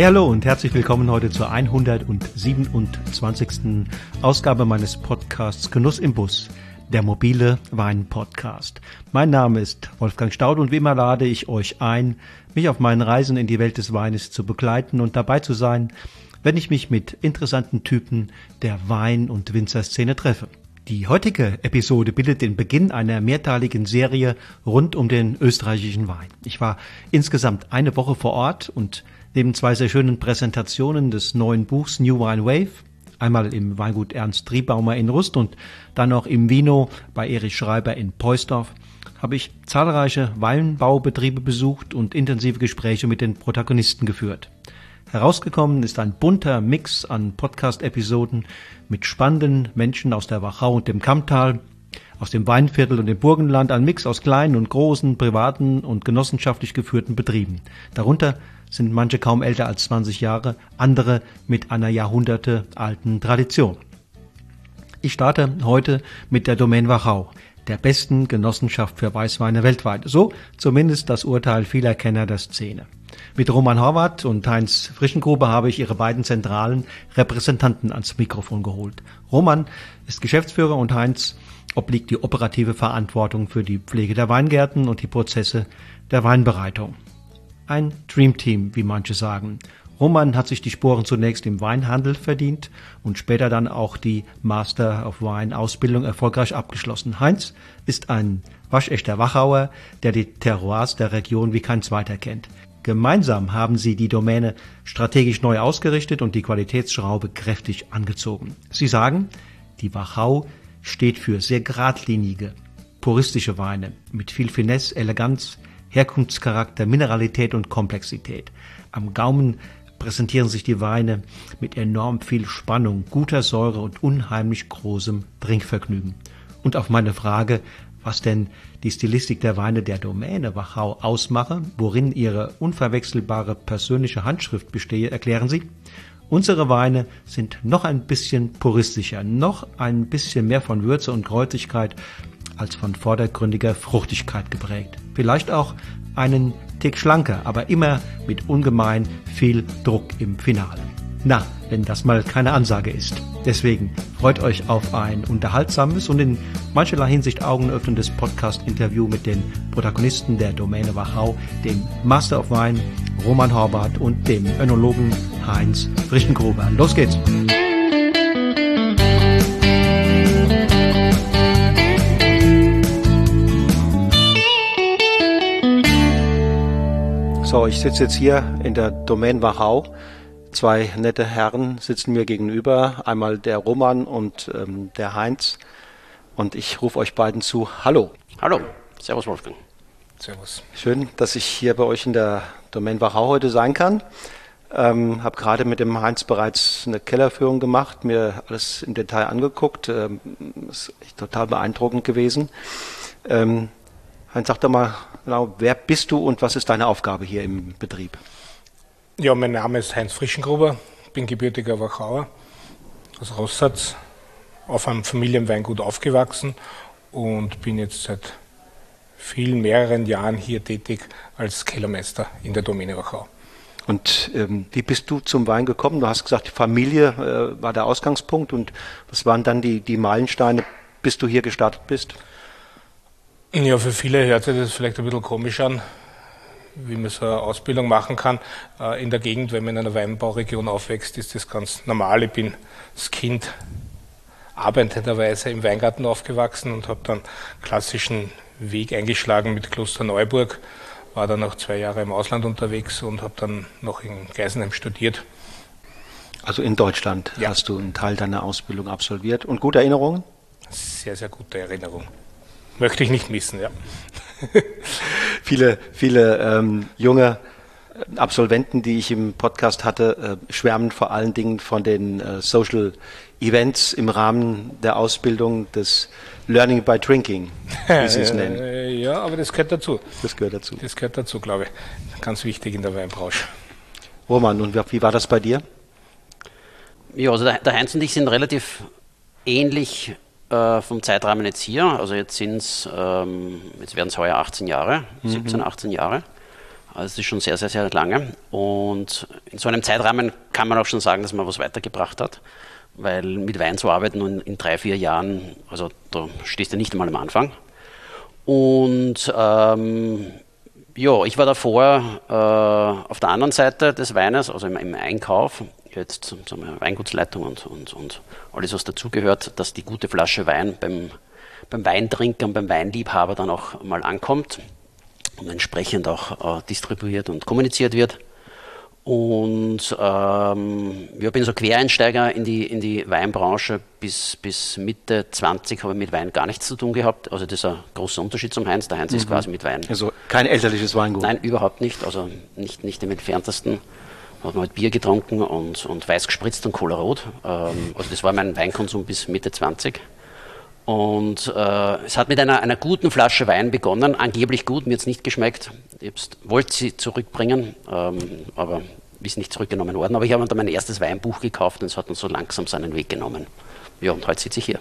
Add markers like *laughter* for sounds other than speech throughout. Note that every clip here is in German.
Hey, hallo und herzlich willkommen heute zur 127. Ausgabe meines Podcasts Genuss im Bus, der mobile Wein-Podcast. Mein Name ist Wolfgang Staud und wie immer lade ich euch ein, mich auf meinen Reisen in die Welt des Weines zu begleiten und dabei zu sein, wenn ich mich mit interessanten Typen der Wein- und Winzerszene treffe. Die heutige Episode bildet den Beginn einer mehrteiligen Serie rund um den österreichischen Wein. Ich war insgesamt eine Woche vor Ort und Neben zwei sehr schönen Präsentationen des neuen Buchs New Wine Wave, einmal im Weingut Ernst Triebaumer in Rust und dann noch im Vino bei Erich Schreiber in Peusdorf, habe ich zahlreiche Weinbaubetriebe besucht und intensive Gespräche mit den Protagonisten geführt. Herausgekommen ist ein bunter Mix an Podcast-Episoden mit spannenden Menschen aus der Wachau und dem Kammtal, aus dem Weinviertel und dem Burgenland, ein Mix aus kleinen und großen, privaten und genossenschaftlich geführten Betrieben. Darunter sind manche kaum älter als 20 Jahre, andere mit einer Jahrhunderte alten Tradition. Ich starte heute mit der Domain Wachau, der besten Genossenschaft für Weißweine weltweit. So zumindest das Urteil vieler Kenner der Szene. Mit Roman Horvath und Heinz Frischengruber habe ich ihre beiden zentralen Repräsentanten ans Mikrofon geholt. Roman ist Geschäftsführer und Heinz obliegt die operative Verantwortung für die Pflege der Weingärten und die Prozesse der Weinbereitung. Ein Dreamteam, wie manche sagen. Roman hat sich die Sporen zunächst im Weinhandel verdient und später dann auch die Master of Wine Ausbildung erfolgreich abgeschlossen. Heinz ist ein waschechter Wachauer, der die Terroirs der Region wie kein zweiter kennt. Gemeinsam haben sie die Domäne strategisch neu ausgerichtet und die Qualitätsschraube kräftig angezogen. Sie sagen, die Wachau steht für sehr geradlinige, puristische Weine mit viel Finesse, Eleganz, Herkunftscharakter, Mineralität und Komplexität. Am Gaumen präsentieren sich die Weine mit enorm viel Spannung, guter Säure und unheimlich großem Trinkvergnügen. Und auf meine Frage, was denn die Stilistik der Weine der Domäne Wachau ausmache, worin ihre unverwechselbare persönliche Handschrift bestehe, erklären sie, unsere Weine sind noch ein bisschen puristischer, noch ein bisschen mehr von Würze und Kräutigkeit als von vordergründiger Fruchtigkeit geprägt. Vielleicht auch einen Tick schlanker, aber immer mit ungemein viel Druck im Finale. Na, wenn das mal keine Ansage ist. Deswegen freut euch auf ein unterhaltsames und in mancherlei Hinsicht augenöffnendes Podcast-Interview mit den Protagonisten der Domäne Wachau, dem Master of Wine Roman Horvath und dem Önologen Heinz Frischengruber. Los geht's! So, ich sitze jetzt hier in der Domain Wachau. Zwei nette Herren sitzen mir gegenüber, einmal der Roman und ähm, der Heinz. Und ich rufe euch beiden zu. Hallo. Hallo. Servus Wolfgang. Servus. Schön, dass ich hier bei euch in der Domain Wachau heute sein kann. Ähm, habe gerade mit dem Heinz bereits eine Kellerführung gemacht, mir alles im Detail angeguckt. Ähm, ist echt total beeindruckend gewesen. Ähm, Heinz, sag doch mal genau, wer bist du und was ist deine Aufgabe hier im Betrieb? Ja, mein Name ist Heinz Frischengruber, bin gebürtiger Wachauer aus Rossatz, auf einem Familienweingut aufgewachsen und bin jetzt seit vielen, mehreren Jahren hier tätig als Kellermeister in der Domäne Wachau. Und ähm, wie bist du zum Wein gekommen? Du hast gesagt, die Familie äh, war der Ausgangspunkt und was waren dann die, die Meilensteine, bis du hier gestartet bist? Ja, für viele hört sich das vielleicht ein bisschen komisch an, wie man so eine Ausbildung machen kann. Äh, in der Gegend, wenn man in einer Weinbauregion aufwächst, ist das ganz normal. Ich bin als Kind arbeitenderweise im Weingarten aufgewachsen und habe dann klassischen Weg eingeschlagen mit Kloster Neuburg, war dann noch zwei Jahre im Ausland unterwegs und habe dann noch in Geisenheim studiert. Also in Deutschland ja. hast du einen Teil deiner Ausbildung absolviert und gute Erinnerungen? Sehr, sehr gute Erinnerungen. Möchte ich nicht missen, ja. *laughs* viele, viele ähm, junge Absolventen, die ich im Podcast hatte, äh, schwärmen vor allen Dingen von den äh, Social Events im Rahmen der Ausbildung des Learning by Drinking, wie Sie es *laughs* nennen. Ja, aber das gehört dazu. Das gehört dazu. Das gehört dazu, glaube ich. Ganz wichtig in der Weinbranche. Roman, und wie war das bei dir? Ja, also der Heinz und ich sind relativ ähnlich äh, vom Zeitrahmen jetzt hier, also jetzt sind es, ähm, jetzt werden es heuer 18 Jahre, mhm. 17, 18 Jahre. Also das ist schon sehr, sehr, sehr lange. Und in so einem Zeitrahmen kann man auch schon sagen, dass man was weitergebracht hat. Weil mit Wein zu arbeiten und in drei, vier Jahren, also da stehst du nicht einmal am Anfang. Und ähm, ja, ich war davor äh, auf der anderen Seite des Weines, also im, im Einkauf, jetzt sagen wir, Weingutsleitung und, und, und alles, was dazugehört, dass die gute Flasche Wein beim, beim Weintrinker und beim Weinliebhaber dann auch mal ankommt und entsprechend auch äh, distribuiert und kommuniziert wird. Und ähm, ich bin so Quereinsteiger in die, in die Weinbranche. Bis, bis Mitte 20 habe ich mit Wein gar nichts zu tun gehabt. Also das ist ein großer Unterschied zum Heinz. Der Heinz mhm. ist quasi mit Wein. Also kein elterliches Weingut? Nein, überhaupt nicht. Also nicht, nicht im entferntesten. Hat man halt Bier getrunken und, und weiß gespritzt und Cola Rot. Ähm, also das war mein Weinkonsum bis Mitte 20. Und äh, es hat mit einer, einer guten Flasche Wein begonnen, angeblich gut, mir jetzt nicht geschmeckt. Ich wollte sie zurückbringen, ähm, aber ist nicht zurückgenommen worden. Aber ich habe dann mein erstes Weinbuch gekauft und es hat dann so langsam seinen Weg genommen. Ja, und heute sitze ich hier.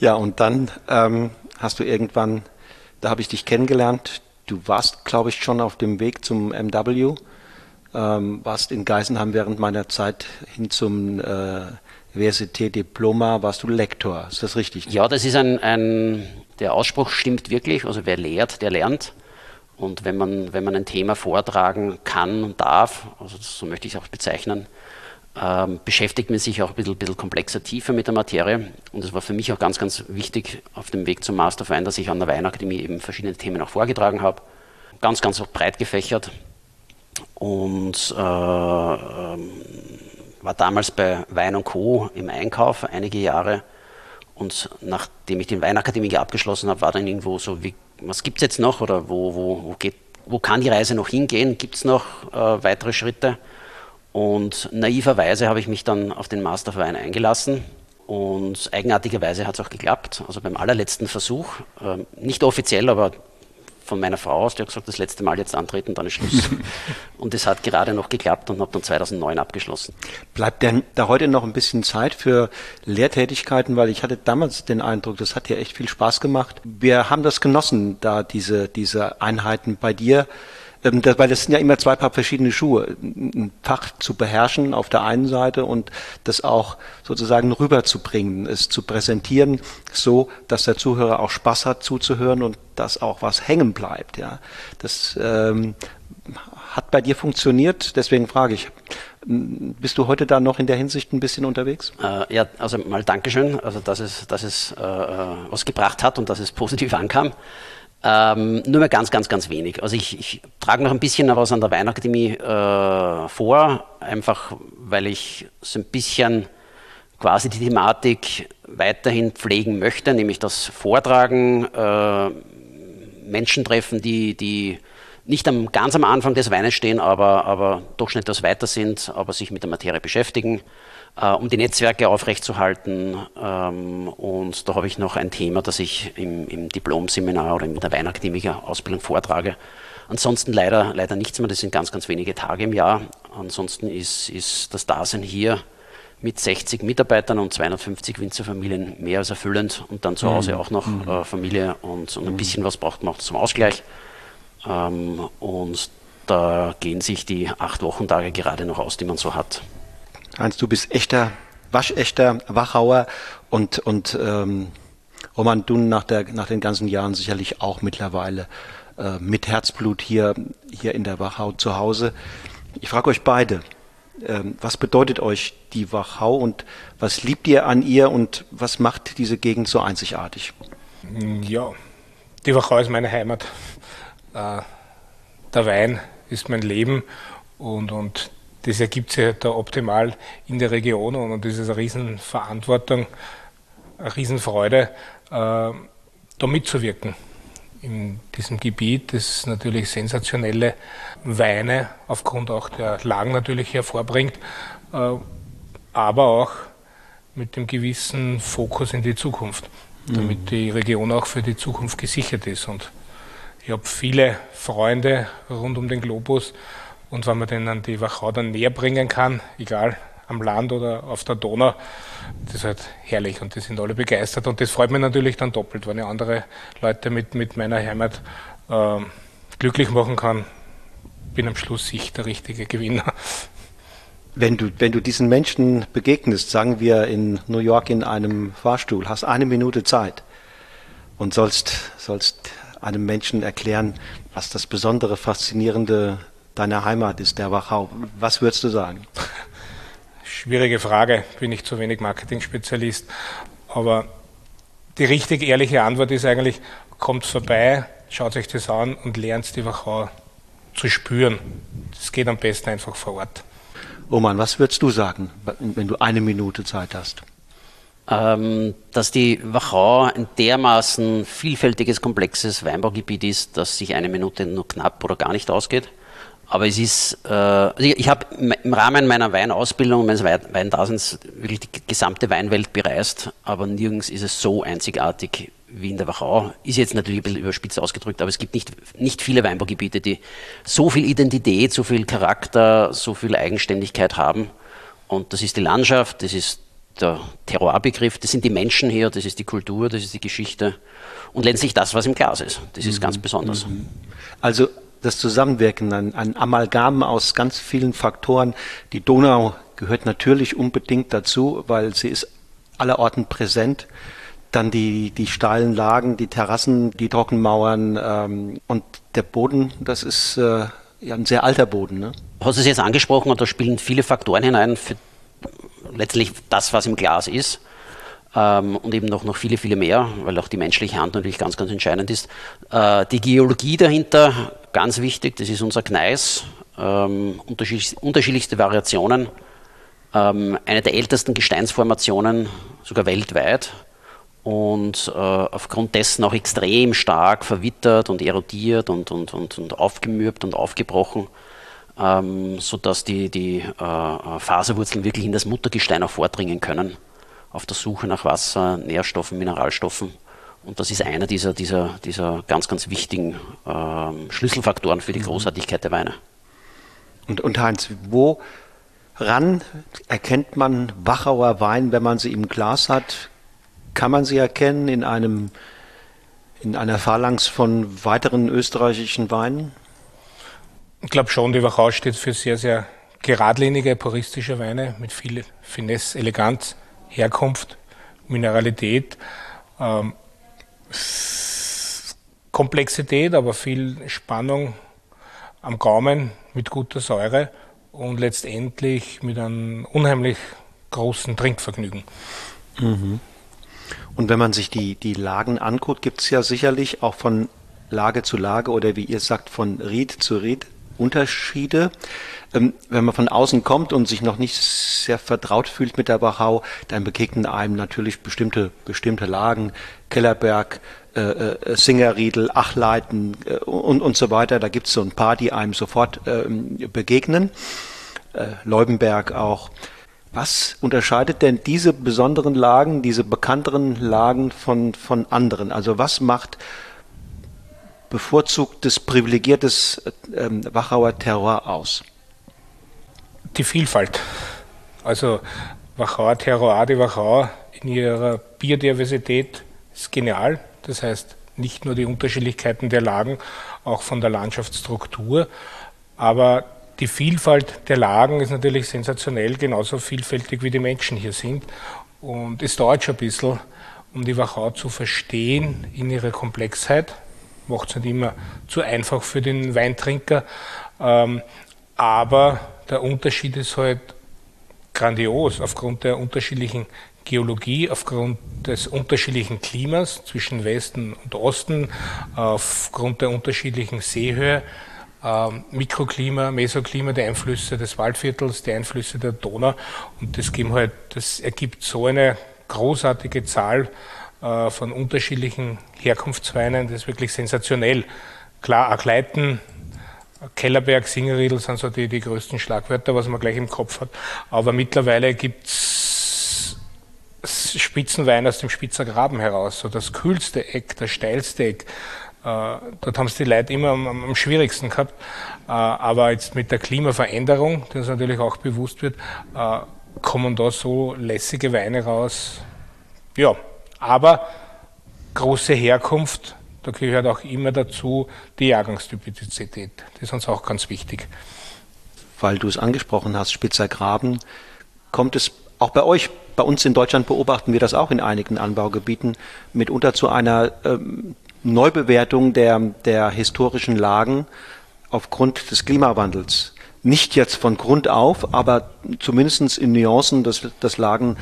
Ja, und dann ähm, hast du irgendwann, da habe ich dich kennengelernt, du warst, glaube ich, schon auf dem Weg zum MW, ähm, warst in Geisenheim während meiner Zeit hin zum äh, Université Diploma warst du Lektor. Ist das richtig? Ja, das ist ein, ein, der Ausspruch stimmt wirklich. Also wer lehrt, der lernt. Und wenn man, wenn man ein Thema vortragen kann und darf, also so möchte ich es auch bezeichnen, ähm, beschäftigt man sich auch ein bisschen, bisschen komplexer, tiefer mit der Materie. Und es war für mich auch ganz, ganz wichtig auf dem Weg zum Masterverein, dass ich an der Weinakademie eben verschiedene Themen auch vorgetragen habe. Ganz, ganz breit gefächert. Und äh, ähm, war damals bei Wein Co. im Einkauf einige Jahre. Und nachdem ich die Weinakademie abgeschlossen habe, war dann irgendwo so, wie, was gibt es jetzt noch oder wo, wo, wo, geht, wo kann die Reise noch hingehen? Gibt es noch äh, weitere Schritte? Und naiverweise habe ich mich dann auf den Master für Wein eingelassen. Und eigenartigerweise hat es auch geklappt. Also beim allerletzten Versuch, äh, nicht offiziell, aber von meiner Frau aus, die hat gesagt, das letzte Mal jetzt antreten, dann ist Schluss. *laughs* und es hat gerade noch geklappt und habe dann 2009 abgeschlossen. Bleibt denn da heute noch ein bisschen Zeit für Lehrtätigkeiten? Weil ich hatte damals den Eindruck, das hat dir echt viel Spaß gemacht. Wir haben das genossen, da diese, diese Einheiten bei dir das, weil das sind ja immer zwei Paar verschiedene Schuhe. Ein Fach zu beherrschen auf der einen Seite und das auch sozusagen rüberzubringen, es zu präsentieren, so dass der Zuhörer auch Spaß hat zuzuhören und dass auch was hängen bleibt. Ja, das ähm, hat bei dir funktioniert. Deswegen frage ich, bist du heute da noch in der Hinsicht ein bisschen unterwegs? Äh, ja, also mal Dankeschön, also dass es, dass es äh, äh was gebracht hat und dass es positiv *laughs* ankam. Ähm, nur mehr ganz, ganz, ganz wenig. Also ich, ich trage noch ein bisschen was an der Weinakademie äh, vor, einfach weil ich so ein bisschen quasi die Thematik weiterhin pflegen möchte, nämlich das Vortragen, äh, Menschen treffen, die, die nicht am, ganz am Anfang des Weines stehen, aber, aber doch schon etwas weiter sind, aber sich mit der Materie beschäftigen um die Netzwerke aufrechtzuerhalten. Ähm, und da habe ich noch ein Thema, das ich im, im Diplom-Seminar oder in der Weinakademiker-Ausbildung vortrage. Ansonsten leider, leider nichts mehr, das sind ganz, ganz wenige Tage im Jahr. Ansonsten ist, ist das Dasein hier mit 60 Mitarbeitern und 250 Winzerfamilien mehr als erfüllend und dann zu Hause mhm. auch noch mhm. äh, Familie und, und, ein mhm. bisschen was braucht man auch zum Ausgleich. Ähm, und da gehen sich die acht Wochentage gerade noch aus, die man so hat. Heinz, du bist echter, waschechter Wachauer und, und ähm, Roman Dunn nach, der, nach den ganzen Jahren sicherlich auch mittlerweile äh, mit Herzblut hier, hier in der Wachau zu Hause. Ich frage euch beide, ähm, was bedeutet euch die Wachau und was liebt ihr an ihr und was macht diese Gegend so einzigartig? Ja, die Wachau ist meine Heimat. Äh, der Wein ist mein Leben und, und das ergibt sich halt da optimal in der Region und das ist eine Riesenverantwortung, eine Riesenfreude, äh, da mitzuwirken in diesem Gebiet, das natürlich sensationelle Weine aufgrund auch der Lagen natürlich hervorbringt, äh, aber auch mit dem gewissen Fokus in die Zukunft, damit mhm. die Region auch für die Zukunft gesichert ist. Und ich habe viele Freunde rund um den Globus, und wenn man den an die Wachau dann näher bringen kann, egal am Land oder auf der Donau, das ist halt herrlich und die sind alle begeistert. Und das freut mich natürlich dann doppelt, wenn ich andere Leute mit, mit meiner Heimat äh, glücklich machen kann. bin am Schluss ich der richtige Gewinner. Wenn du, wenn du diesen Menschen begegnest, sagen wir in New York in einem Fahrstuhl, hast eine Minute Zeit und sollst, sollst einem Menschen erklären, was das besondere, faszinierende deiner Heimat ist, der Wachau. Was würdest du sagen? Schwierige Frage, bin ich zu wenig Marketing-Spezialist. Aber die richtig ehrliche Antwort ist eigentlich, kommt vorbei, schaut euch das an und lernt die Wachau zu spüren. Das geht am besten einfach vor Ort. Roman, was würdest du sagen, wenn du eine Minute Zeit hast? Ähm, dass die Wachau ein dermaßen vielfältiges, komplexes Weinbaugebiet ist, dass sich eine Minute nur knapp oder gar nicht ausgeht. Aber es ist, äh, also ich, ich habe im Rahmen meiner Weinausbildung, meines Weindaseins wirklich die gesamte Weinwelt bereist, aber nirgends ist es so einzigartig wie in der Wachau. Ist jetzt natürlich ein bisschen überspitzt ausgedrückt, aber es gibt nicht, nicht viele Weinbaugebiete, die so viel Identität, so viel Charakter, so viel Eigenständigkeit haben. Und das ist die Landschaft, das ist der Terroirbegriff, das sind die Menschen hier, das ist die Kultur, das ist die Geschichte und letztlich das, was im Glas ist. Das ist mhm. ganz besonders. Mhm. Also das Zusammenwirken, ein, ein Amalgam aus ganz vielen Faktoren. Die Donau gehört natürlich unbedingt dazu, weil sie ist allerorten präsent dann die, die steilen Lagen, die Terrassen, die Trockenmauern ähm, und der Boden, das ist äh, ja ein sehr alter Boden. Ne? Hast du es jetzt angesprochen und da spielen viele Faktoren hinein für letztlich das, was im Glas ist. Ähm, und eben noch, noch viele, viele mehr, weil auch die menschliche Hand natürlich ganz, ganz entscheidend ist. Äh, die Geologie dahinter, ganz wichtig, das ist unser Gneis, ähm, unterschiedlich, unterschiedlichste Variationen, ähm, eine der ältesten Gesteinsformationen, sogar weltweit und äh, aufgrund dessen auch extrem stark verwittert und erodiert und, und, und, und aufgemürbt und aufgebrochen, ähm, sodass die, die äh, Faserwurzeln wirklich in das Muttergestein auch vordringen können, auf der Suche nach Wasser, Nährstoffen, Mineralstoffen. Und das ist einer dieser, dieser, dieser ganz, ganz wichtigen äh, Schlüsselfaktoren für die mhm. Großartigkeit der Weine. Und, und Heinz, woran erkennt man Wachauer Wein, wenn man sie im Glas hat? Kann man sie erkennen in einem in einer Phalanx von weiteren österreichischen Weinen? Ich glaube schon, die Wachau steht für sehr, sehr geradlinige, puristische Weine mit viel Finesse, Eleganz, Herkunft, Mineralität, ähm, Komplexität, aber viel Spannung am Gaumen mit guter Säure und letztendlich mit einem unheimlich großen Trinkvergnügen. Mhm. Und wenn man sich die, die Lagen anguckt, gibt es ja sicherlich auch von Lage zu Lage oder wie ihr sagt, von Ried zu Ried Unterschiede. Ähm, wenn man von außen kommt und sich noch nicht sehr vertraut fühlt mit der Wachau, dann begegnen einem natürlich bestimmte, bestimmte Lagen, Kellerberg, äh, äh, Singerriedel, Achleiten äh, und, und so weiter. Da gibt es so ein paar, die einem sofort ähm, begegnen. Äh, Leubenberg auch. Was unterscheidet denn diese besonderen Lagen, diese bekannteren Lagen von, von anderen? Also was macht bevorzugtes, privilegiertes ähm, Wachauer Terror aus? Die Vielfalt. Also Wachauer Terroir, die Wachau in ihrer Biodiversität ist genial. Das heißt, nicht nur die Unterschiedlichkeiten der Lagen, auch von der Landschaftsstruktur, aber die Vielfalt der Lagen ist natürlich sensationell, genauso vielfältig wie die Menschen hier sind. Und es dauert schon ein bisschen, um die Wachau zu verstehen in ihrer Komplexheit. Macht es nicht immer zu einfach für den Weintrinker. Ähm, aber der Unterschied ist halt grandios aufgrund der unterschiedlichen Geologie, aufgrund des unterschiedlichen Klimas zwischen Westen und Osten, aufgrund der unterschiedlichen Seehöhe ähm, Mikroklima, Mesoklima, die Einflüsse des Waldviertels, die Einflüsse der Donau. Und das, halt, das ergibt so eine großartige Zahl äh, von unterschiedlichen Herkunftsweinen, das ist wirklich sensationell. Klar, Agleiten, Kellerberg, Singerriedel sind so die, die größten Schlagwörter, was man gleich im Kopf hat. Aber mittlerweile gibt es Spitzenwein aus dem Spitzer Graben heraus, so das kühlste Eck, das steilste Eck, äh, dort haben es die Leute immer am, am schwierigsten gehabt. Äh, aber jetzt mit der Klimaveränderung, die uns natürlich auch bewusst wird, äh, kommen da so lässige Weine raus. Ja, aber große Herkunft, da gehört auch immer dazu die Jahrgangstypizität. Das ist uns auch ganz wichtig. Weil du es angesprochen hast, Spitzer Graben, kommt es auch bei euch, bei uns in Deutschland beobachten wir das auch in einigen Anbaugebieten, mitunter zu einer ähm, Neubewertung der, der historischen Lagen aufgrund des Klimawandels. Nicht jetzt von Grund auf, aber zumindest in Nuancen, dass, dass Lagen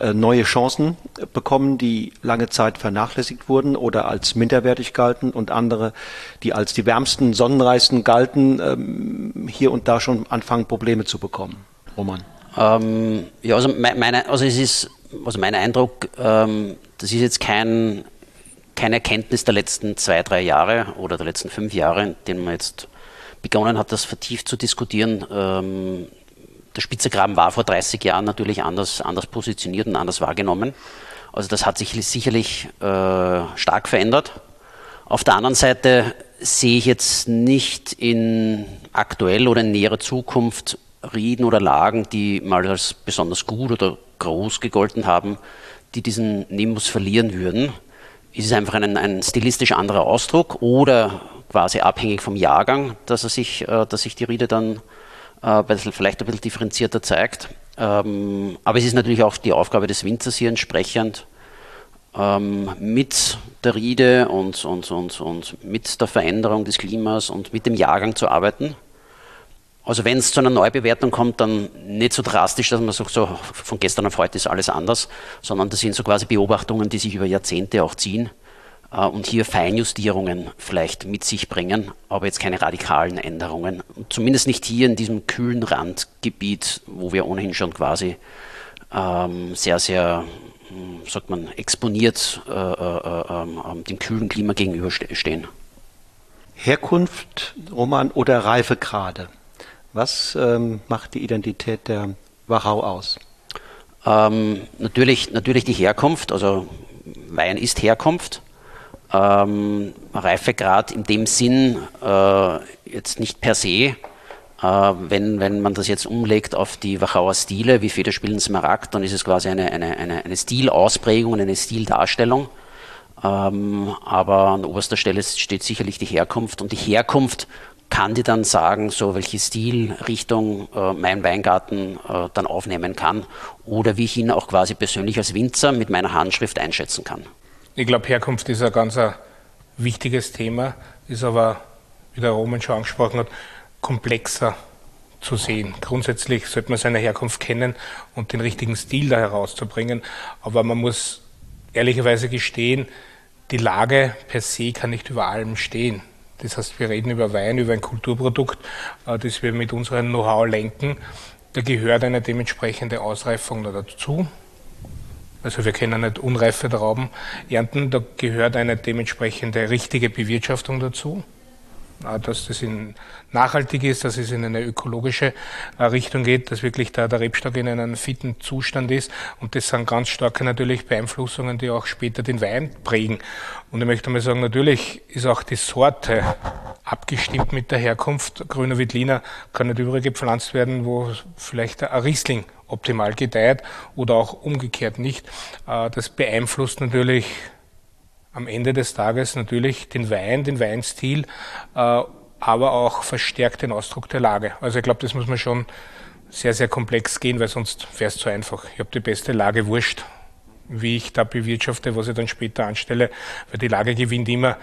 äh, neue Chancen bekommen, die lange Zeit vernachlässigt wurden oder als minderwertig galten und andere, die als die wärmsten, sonnenreichsten galten, ähm, hier und da schon anfangen, Probleme zu bekommen. Roman. Ähm, ja, also, meine, also es ist, also mein Eindruck, ähm, das ist jetzt kein, keine Erkenntnis der letzten zwei, drei Jahre oder der letzten fünf Jahre, in denen man jetzt begonnen hat, das vertieft zu diskutieren. Ähm, der Spitzergraben war vor 30 Jahren natürlich anders, anders positioniert und anders wahrgenommen. Also das hat sich sicherlich äh, stark verändert. Auf der anderen Seite sehe ich jetzt nicht in aktuell oder in näherer Zukunft Rieden oder Lagen, die mal als besonders gut oder groß gegolten haben, die diesen Nimbus verlieren würden. Es ist einfach ein, ein stilistisch anderer Ausdruck oder quasi abhängig vom Jahrgang, dass, er sich, äh, dass sich die Riede dann äh, vielleicht ein bisschen differenzierter zeigt. Ähm, aber es ist natürlich auch die Aufgabe des Winzers hier entsprechend ähm, mit der Riede und, und, und, und mit der Veränderung des Klimas und mit dem Jahrgang zu arbeiten. Also wenn es zu einer Neubewertung kommt, dann nicht so drastisch, dass man sagt, so von gestern auf heute ist alles anders, sondern das sind so quasi Beobachtungen, die sich über Jahrzehnte auch ziehen äh, und hier Feinjustierungen vielleicht mit sich bringen, aber jetzt keine radikalen Änderungen. zumindest nicht hier in diesem kühlen Randgebiet, wo wir ohnehin schon quasi ähm, sehr, sehr, hm, sagt man, exponiert äh, äh, ähm, ähm, dem kühlen Klima gegenüberstehen. Herkunft, Roman oder Reifegrade? Was ähm, macht die Identität der Wachau aus? Ähm, natürlich, natürlich die Herkunft, also Wein ist Herkunft ähm, Reifegrad in dem Sinn äh, jetzt nicht per se. Äh, wenn, wenn man das jetzt umlegt auf die Wachauer Stile, wie Federspielen Smaragd, dann ist es quasi eine, eine, eine, eine Stilausprägung eine Stildarstellung. Ähm, aber an oberster Stelle steht sicherlich die Herkunft und die Herkunft kann dir dann sagen, so welche Stilrichtung äh, mein Weingarten äh, dann aufnehmen kann oder wie ich ihn auch quasi persönlich als Winzer mit meiner Handschrift einschätzen kann. Ich glaube, Herkunft ist ein ganz ein wichtiges Thema, ist aber, wie der Roman schon angesprochen hat, komplexer zu sehen. Grundsätzlich sollte man seine Herkunft kennen und den richtigen Stil da herauszubringen. Aber man muss ehrlicherweise gestehen, die Lage per se kann nicht über allem stehen. Das heißt, wir reden über Wein, über ein Kulturprodukt, äh, das wir mit unserem Know-how lenken. Da gehört eine dementsprechende Ausreifung dazu. Also wir können nicht unreife Trauben ernten, da gehört eine dementsprechende richtige Bewirtschaftung dazu. Dass das in nachhaltig ist, dass es in eine ökologische äh, Richtung geht, dass wirklich da der Rebstock in einem fitten Zustand ist. Und das sind ganz starke natürlich Beeinflussungen, die auch später den Wein prägen. Und ich möchte mal sagen, natürlich ist auch die Sorte abgestimmt mit der Herkunft. Grüner Wittliner kann nicht überall gepflanzt werden, wo vielleicht ein Riesling optimal gedeiht oder auch umgekehrt nicht. Äh, das beeinflusst natürlich am Ende des Tages natürlich den Wein, den Weinstil, äh, aber auch verstärkt den Ausdruck der Lage. Also ich glaube, das muss man schon sehr, sehr komplex gehen, weil sonst wäre es zu einfach. Ich habe die beste Lage wurscht, wie ich da bewirtschafte, was ich dann später anstelle, weil die Lage gewinnt immer.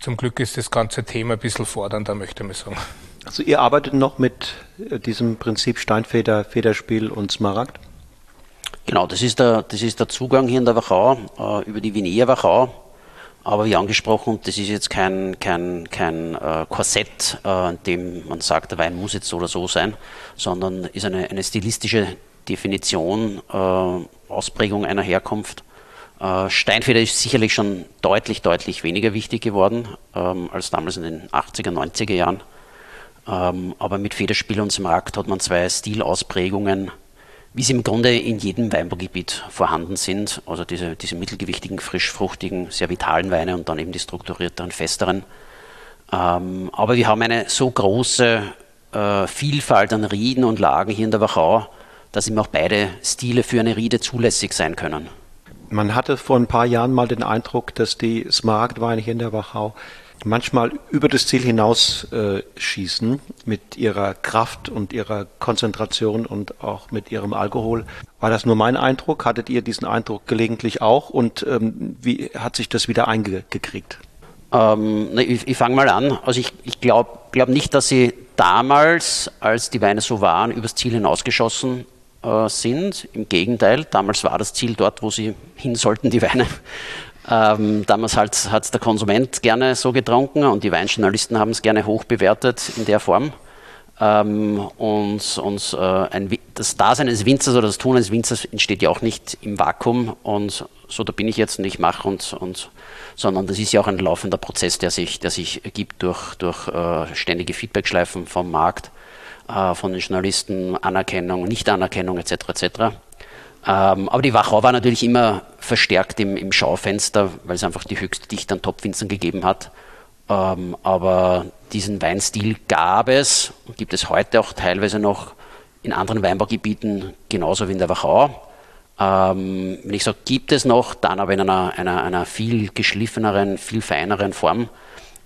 Zum Glück ist das ganze Thema ein bisschen fordernder, möchte man sagen. Also ihr arbeitet noch mit äh, diesem Prinzip Steinfeder, Federspiel und Smaragd? Genau, das ist der, das ist der Zugang hier in der Wachau, äh, über die Vinea Wachau. Aber wie angesprochen, das ist jetzt kein, kein, kein äh, Korsett, äh, in dem man sagt, der Wein muss jetzt so oder so sein, sondern ist eine, eine stilistische Definition, äh, Ausprägung einer Herkunft. Äh, Steinfeder ist sicherlich schon deutlich, deutlich weniger wichtig geworden ähm, als damals in den 80er, 90er Jahren. Ähm, aber mit Federspiel und Smaragd hat man zwei Stilausprägungen, wie sie im Grunde in jedem Weinbaugebiet vorhanden sind. Also diese, diese mittelgewichtigen, frischfruchtigen, sehr vitalen Weine und dann eben die strukturierteren, festeren. Ähm, aber wir haben eine so große äh, Vielfalt an Rieden und Lagen hier in der Wachau, dass eben auch beide Stile für eine Riede zulässig sein können. Man hatte vor ein paar Jahren mal den Eindruck, dass die Smaragdweine hier in der Wachau manchmal über das Ziel hinaus äh, mit ihrer Kraft und ihrer Konzentration und auch mit ihrem Alkohol. War das nur mein Eindruck? Hattet ihr diesen Eindruck gelegentlich auch? Und ähm, wie hat sich das wieder eingekriegt? Ähm, ich, ich fange mal an. Also ich, ich glaube glaub nicht, dass sie damals, als die Weine so waren, übers Ziel hinausgeschossen äh, sind. Im Gegenteil, damals war das Ziel dort, wo sie hin sollten, die Weine. Ähm, damals hat es der Konsument gerne so getrunken und die Weinjournalisten haben es gerne hoch bewertet in der Form. Ähm, und und äh, ein, das Dasein eines Winzers oder das Tun eines Winzers entsteht ja auch nicht im Vakuum und so, da bin ich jetzt und ich mache und, und, sondern das ist ja auch ein laufender Prozess, der sich, der sich ergibt durch, durch äh, ständige Feedbackschleifen vom Markt, äh, von den Journalisten, Anerkennung, Nichtanerkennung etc. etc. Ähm, aber die Wachau war natürlich immer verstärkt im, im Schaufenster, weil es einfach die höchste Dichte an Topwinzern gegeben hat. Ähm, aber diesen Weinstil gab es und gibt es heute auch teilweise noch in anderen Weinbaugebieten genauso wie in der Wachau. Ähm, wenn ich sage, gibt es noch, dann aber in einer, einer, einer viel geschliffeneren, viel feineren Form.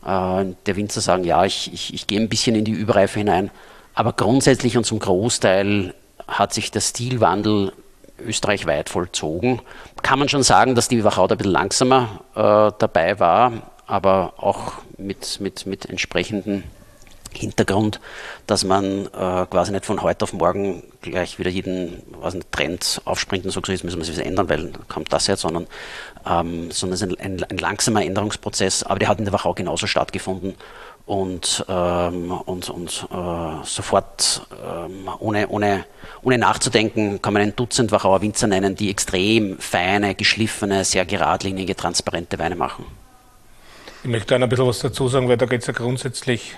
Äh, der Winzer sagen, ja, ich, ich, ich gehe ein bisschen in die Überreife hinein. Aber grundsätzlich und zum Großteil hat sich der Stilwandel österreichweit vollzogen. Kann man schon sagen, dass die Wachau da ein bisschen langsamer äh, dabei war, aber auch mit, mit, mit entsprechendem Hintergrund, dass man äh, quasi nicht von heute auf morgen gleich wieder jeden was ein Trend aufspringt und sagt, so jetzt müssen wir es ändern, weil kommt das jetzt, sondern, ähm, sondern es ist ein, ein, ein, langsamer Änderungsprozess, aber der hat in der Wachau genauso stattgefunden und, ähm, und, und äh, sofort ähm, ohne, ohne, ohne nachzudenken kann man ein Dutzend Wachauer Winzer nennen, die extrem feine, geschliffene, sehr geradlinige, transparente Weine machen. Ich möchte da ein bisschen was dazu sagen, weil da geht es ja grundsätzlich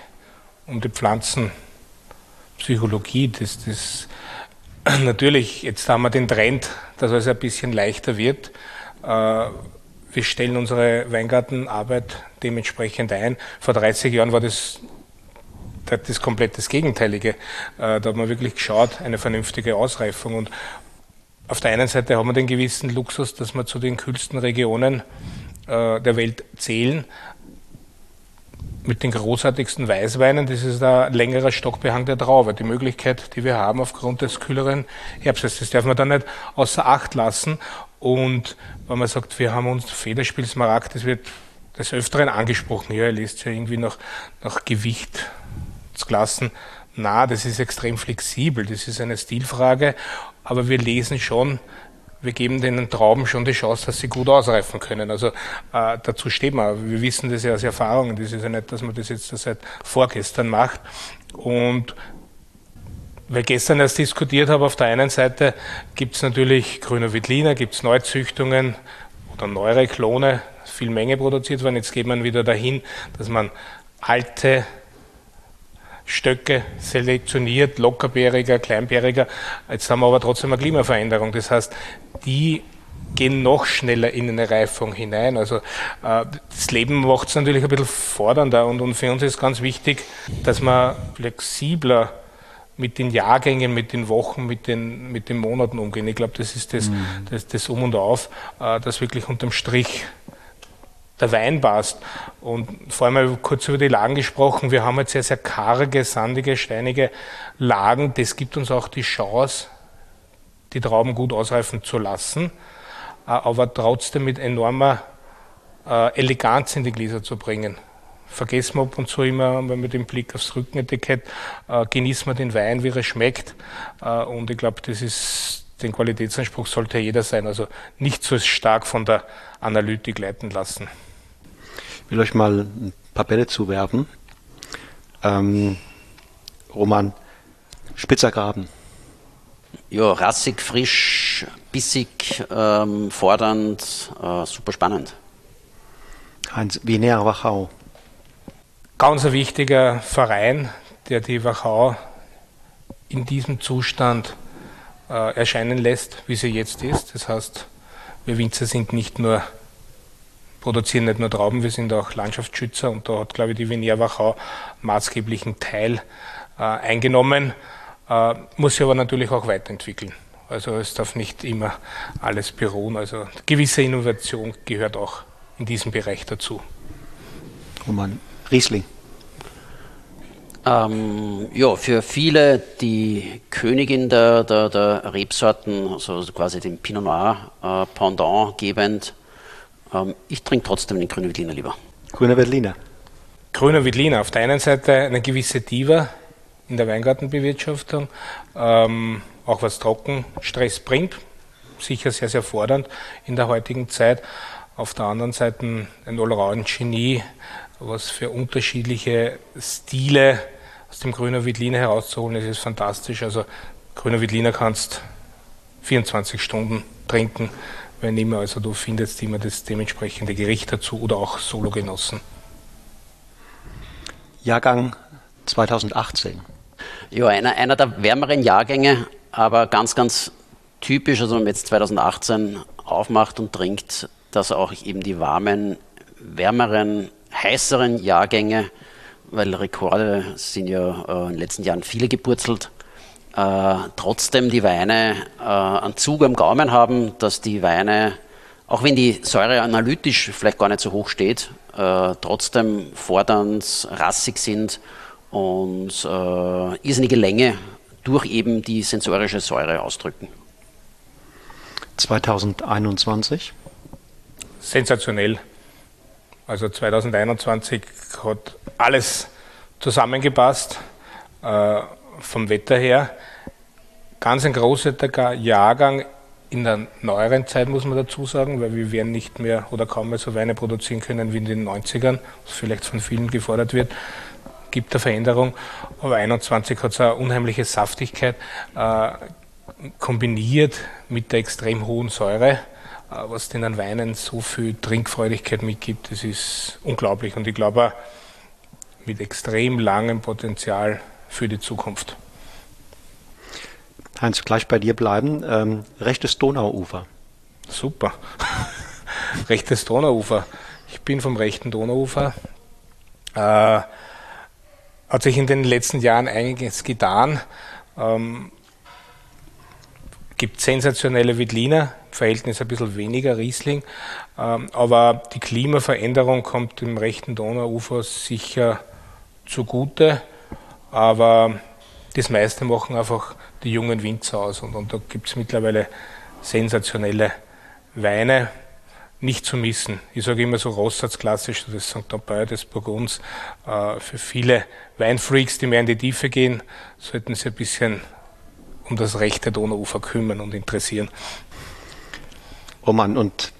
um die Pflanzenpsychologie. Das, das, *clears throat* natürlich, jetzt haben wir den Trend, dass es ein bisschen leichter wird. Äh, wir stellen unsere Weingartenarbeit dementsprechend ein. Vor 30 Jahren war das das komplett das Gegenteilige. Äh, da hat man wirklich geschaut, eine vernünftige Ausreifung. Und auf der einen Seite haben wir den gewissen Luxus, dass wir zu den kühlsten Regionen äh, der Welt zählen. Mit den großartigsten Weißweinen, das ist ein längerer Stockbehang der Traube. Die Möglichkeit, die wir haben aufgrund des kühleren Herbstes, das darf man dann nicht außer Acht lassen. Und wenn man sagt, wir haben uns Federspiel Smaragd, das wird des Öfteren angesprochen. Ja, er lässt ja irgendwie nach, nach Gewichtsklassen. Na, das ist extrem flexibel. Das ist eine Stilfrage. Aber wir lesen schon, wir geben den Trauben schon die Chance, dass sie gut ausreifen können. Also äh, dazu steht man. Wir wissen das ja aus Erfahrung. Das ist ja nicht, dass man das jetzt seit vorgestern macht. Und ich gestern erst diskutiert habe, auf der einen Seite gibt es natürlich grüner Wittliner, gibt es Neuzüchtungen oder neuere Klone, viel Menge produziert worden. Jetzt geht man wieder dahin, dass man alte Stöcke selektioniert, lockerbäriger, kleinbäriger. Jetzt haben wir aber trotzdem eine Klimaveränderung. Das heißt, die gehen noch schneller in eine Reifung hinein. Also äh, das Leben macht es natürlich ein bisschen fordernder und für uns ist ganz wichtig, dass man flexibler mit den Jahrgängen, mit den Wochen, mit den, mit den Monaten umgehen. Ich glaube, das ist das, mhm. das, das Um und Auf, äh, das wirklich unterm Strich der Wein passt. Und vor allem kurz über die Lagen gesprochen. Wir haben jetzt sehr, sehr karge, sandige, steinige Lagen. Das gibt uns auch die Chance, die Trauben gut ausreifen zu lassen, äh, aber trotzdem mit enormer äh, Eleganz in die Gläser zu bringen vergessen wir ab und zu immer, wenn wir den Blick aufs Rückenetikett, äh, genießen wir den Wein, wie er schmeckt. Äh, und ich glaube, das ist, den Qualitätsanspruch sollte jeder sein. Also nicht so stark von der Analytik leiten lassen. Ich will euch mal ein paar Bälle zuwerfen. Ähm, Roman, Spitzer Graben. Ja, rassig, frisch, bissig, ähm, fordernd, äh, super spannend. Heinz Wiener Wachau ganz ein wichtiger Verein, der die Wachau in diesem Zustand äh, erscheinen lässt, wie sie jetzt ist. Das heißt, wir Winzer sind nicht nur, produzieren nicht nur Trauben, wir sind auch Landschaftsschützer und da hat, glaube ich, die Venier Wachau maßgeblichen Teil äh, eingenommen, äh, muss sich aber natürlich auch weiterentwickeln. Also es darf nicht immer alles beruhen. Also gewisse Innovation gehört auch in diesem Bereich dazu. Roman Riesling. Ähm, ja, für viele die Königin der, der, der Rebsorten, also quasi den Pinot Noir äh, Pendant gebend. Ähm, ich trinke trotzdem den grünen Veltliner lieber. Grüner Veltliner. Grüner Veltliner. Auf der einen Seite eine gewisse Diva in der Weingartenbewirtschaftung, ähm, auch was Trockenstress bringt, sicher sehr, sehr fordernd in der heutigen Zeit. Auf der anderen Seite ein Allround-Genie, was für unterschiedliche Stile aus dem grünen Veltliner herauszuholen ist, ist fantastisch. Also grüner Veltliner kannst 24 Stunden trinken, wenn immer. Also du findest immer das dementsprechende Gericht dazu oder auch Solo genossen. Jahrgang 2018. Ja, einer, einer der wärmeren Jahrgänge, aber ganz, ganz typisch, also wenn man jetzt 2018 aufmacht und trinkt, dass auch eben die warmen, wärmeren, heißeren Jahrgänge, weil Rekorde sind ja äh, in den letzten Jahren viele gepurzelt, äh, trotzdem die Weine äh, einen Zug am Gaumen haben, dass die Weine, auch wenn die Säure analytisch vielleicht gar nicht so hoch steht, äh, trotzdem fordernd, rassig sind und äh, irrsinnige Länge durch eben die sensorische Säure ausdrücken. 2021? Sensationell. Also 2021 hat alles zusammengepasst äh, vom Wetter her. Ganz ein großer Jahrgang in der neueren Zeit, muss man dazu sagen, weil wir werden nicht mehr oder kaum mehr so Weine produzieren können wie in den 90ern, was vielleicht von vielen gefordert wird. Gibt eine Veränderung, aber 21 hat so eine unheimliche Saftigkeit äh, kombiniert mit der extrem hohen Säure, was den Weinen so viel Trinkfreudigkeit mitgibt, das ist unglaublich und ich glaube mit extrem langem Potenzial für die Zukunft. Heinz, gleich bei dir bleiben. Ähm, rechtes Donauufer. Super. *laughs* rechtes Donauufer. Ich bin vom rechten Donauufer. Äh, hat sich in den letzten Jahren einiges getan. Ähm, gibt sensationelle Wittliner, Verhältnis ein bisschen weniger Riesling, ähm, aber die Klimaveränderung kommt im rechten Donauufer sicher zugute, aber das meiste machen einfach die jungen Winzer aus. Und, und da gibt es mittlerweile sensationelle Weine, nicht zu missen. Ich sage immer so Rossatz klassisch, das St. Ampère des Burgunds. Äh, für viele Weinfreaks, die mehr in die Tiefe gehen, sollten sie ein bisschen um das rechte Donauufer kümmern und interessieren. Mann, und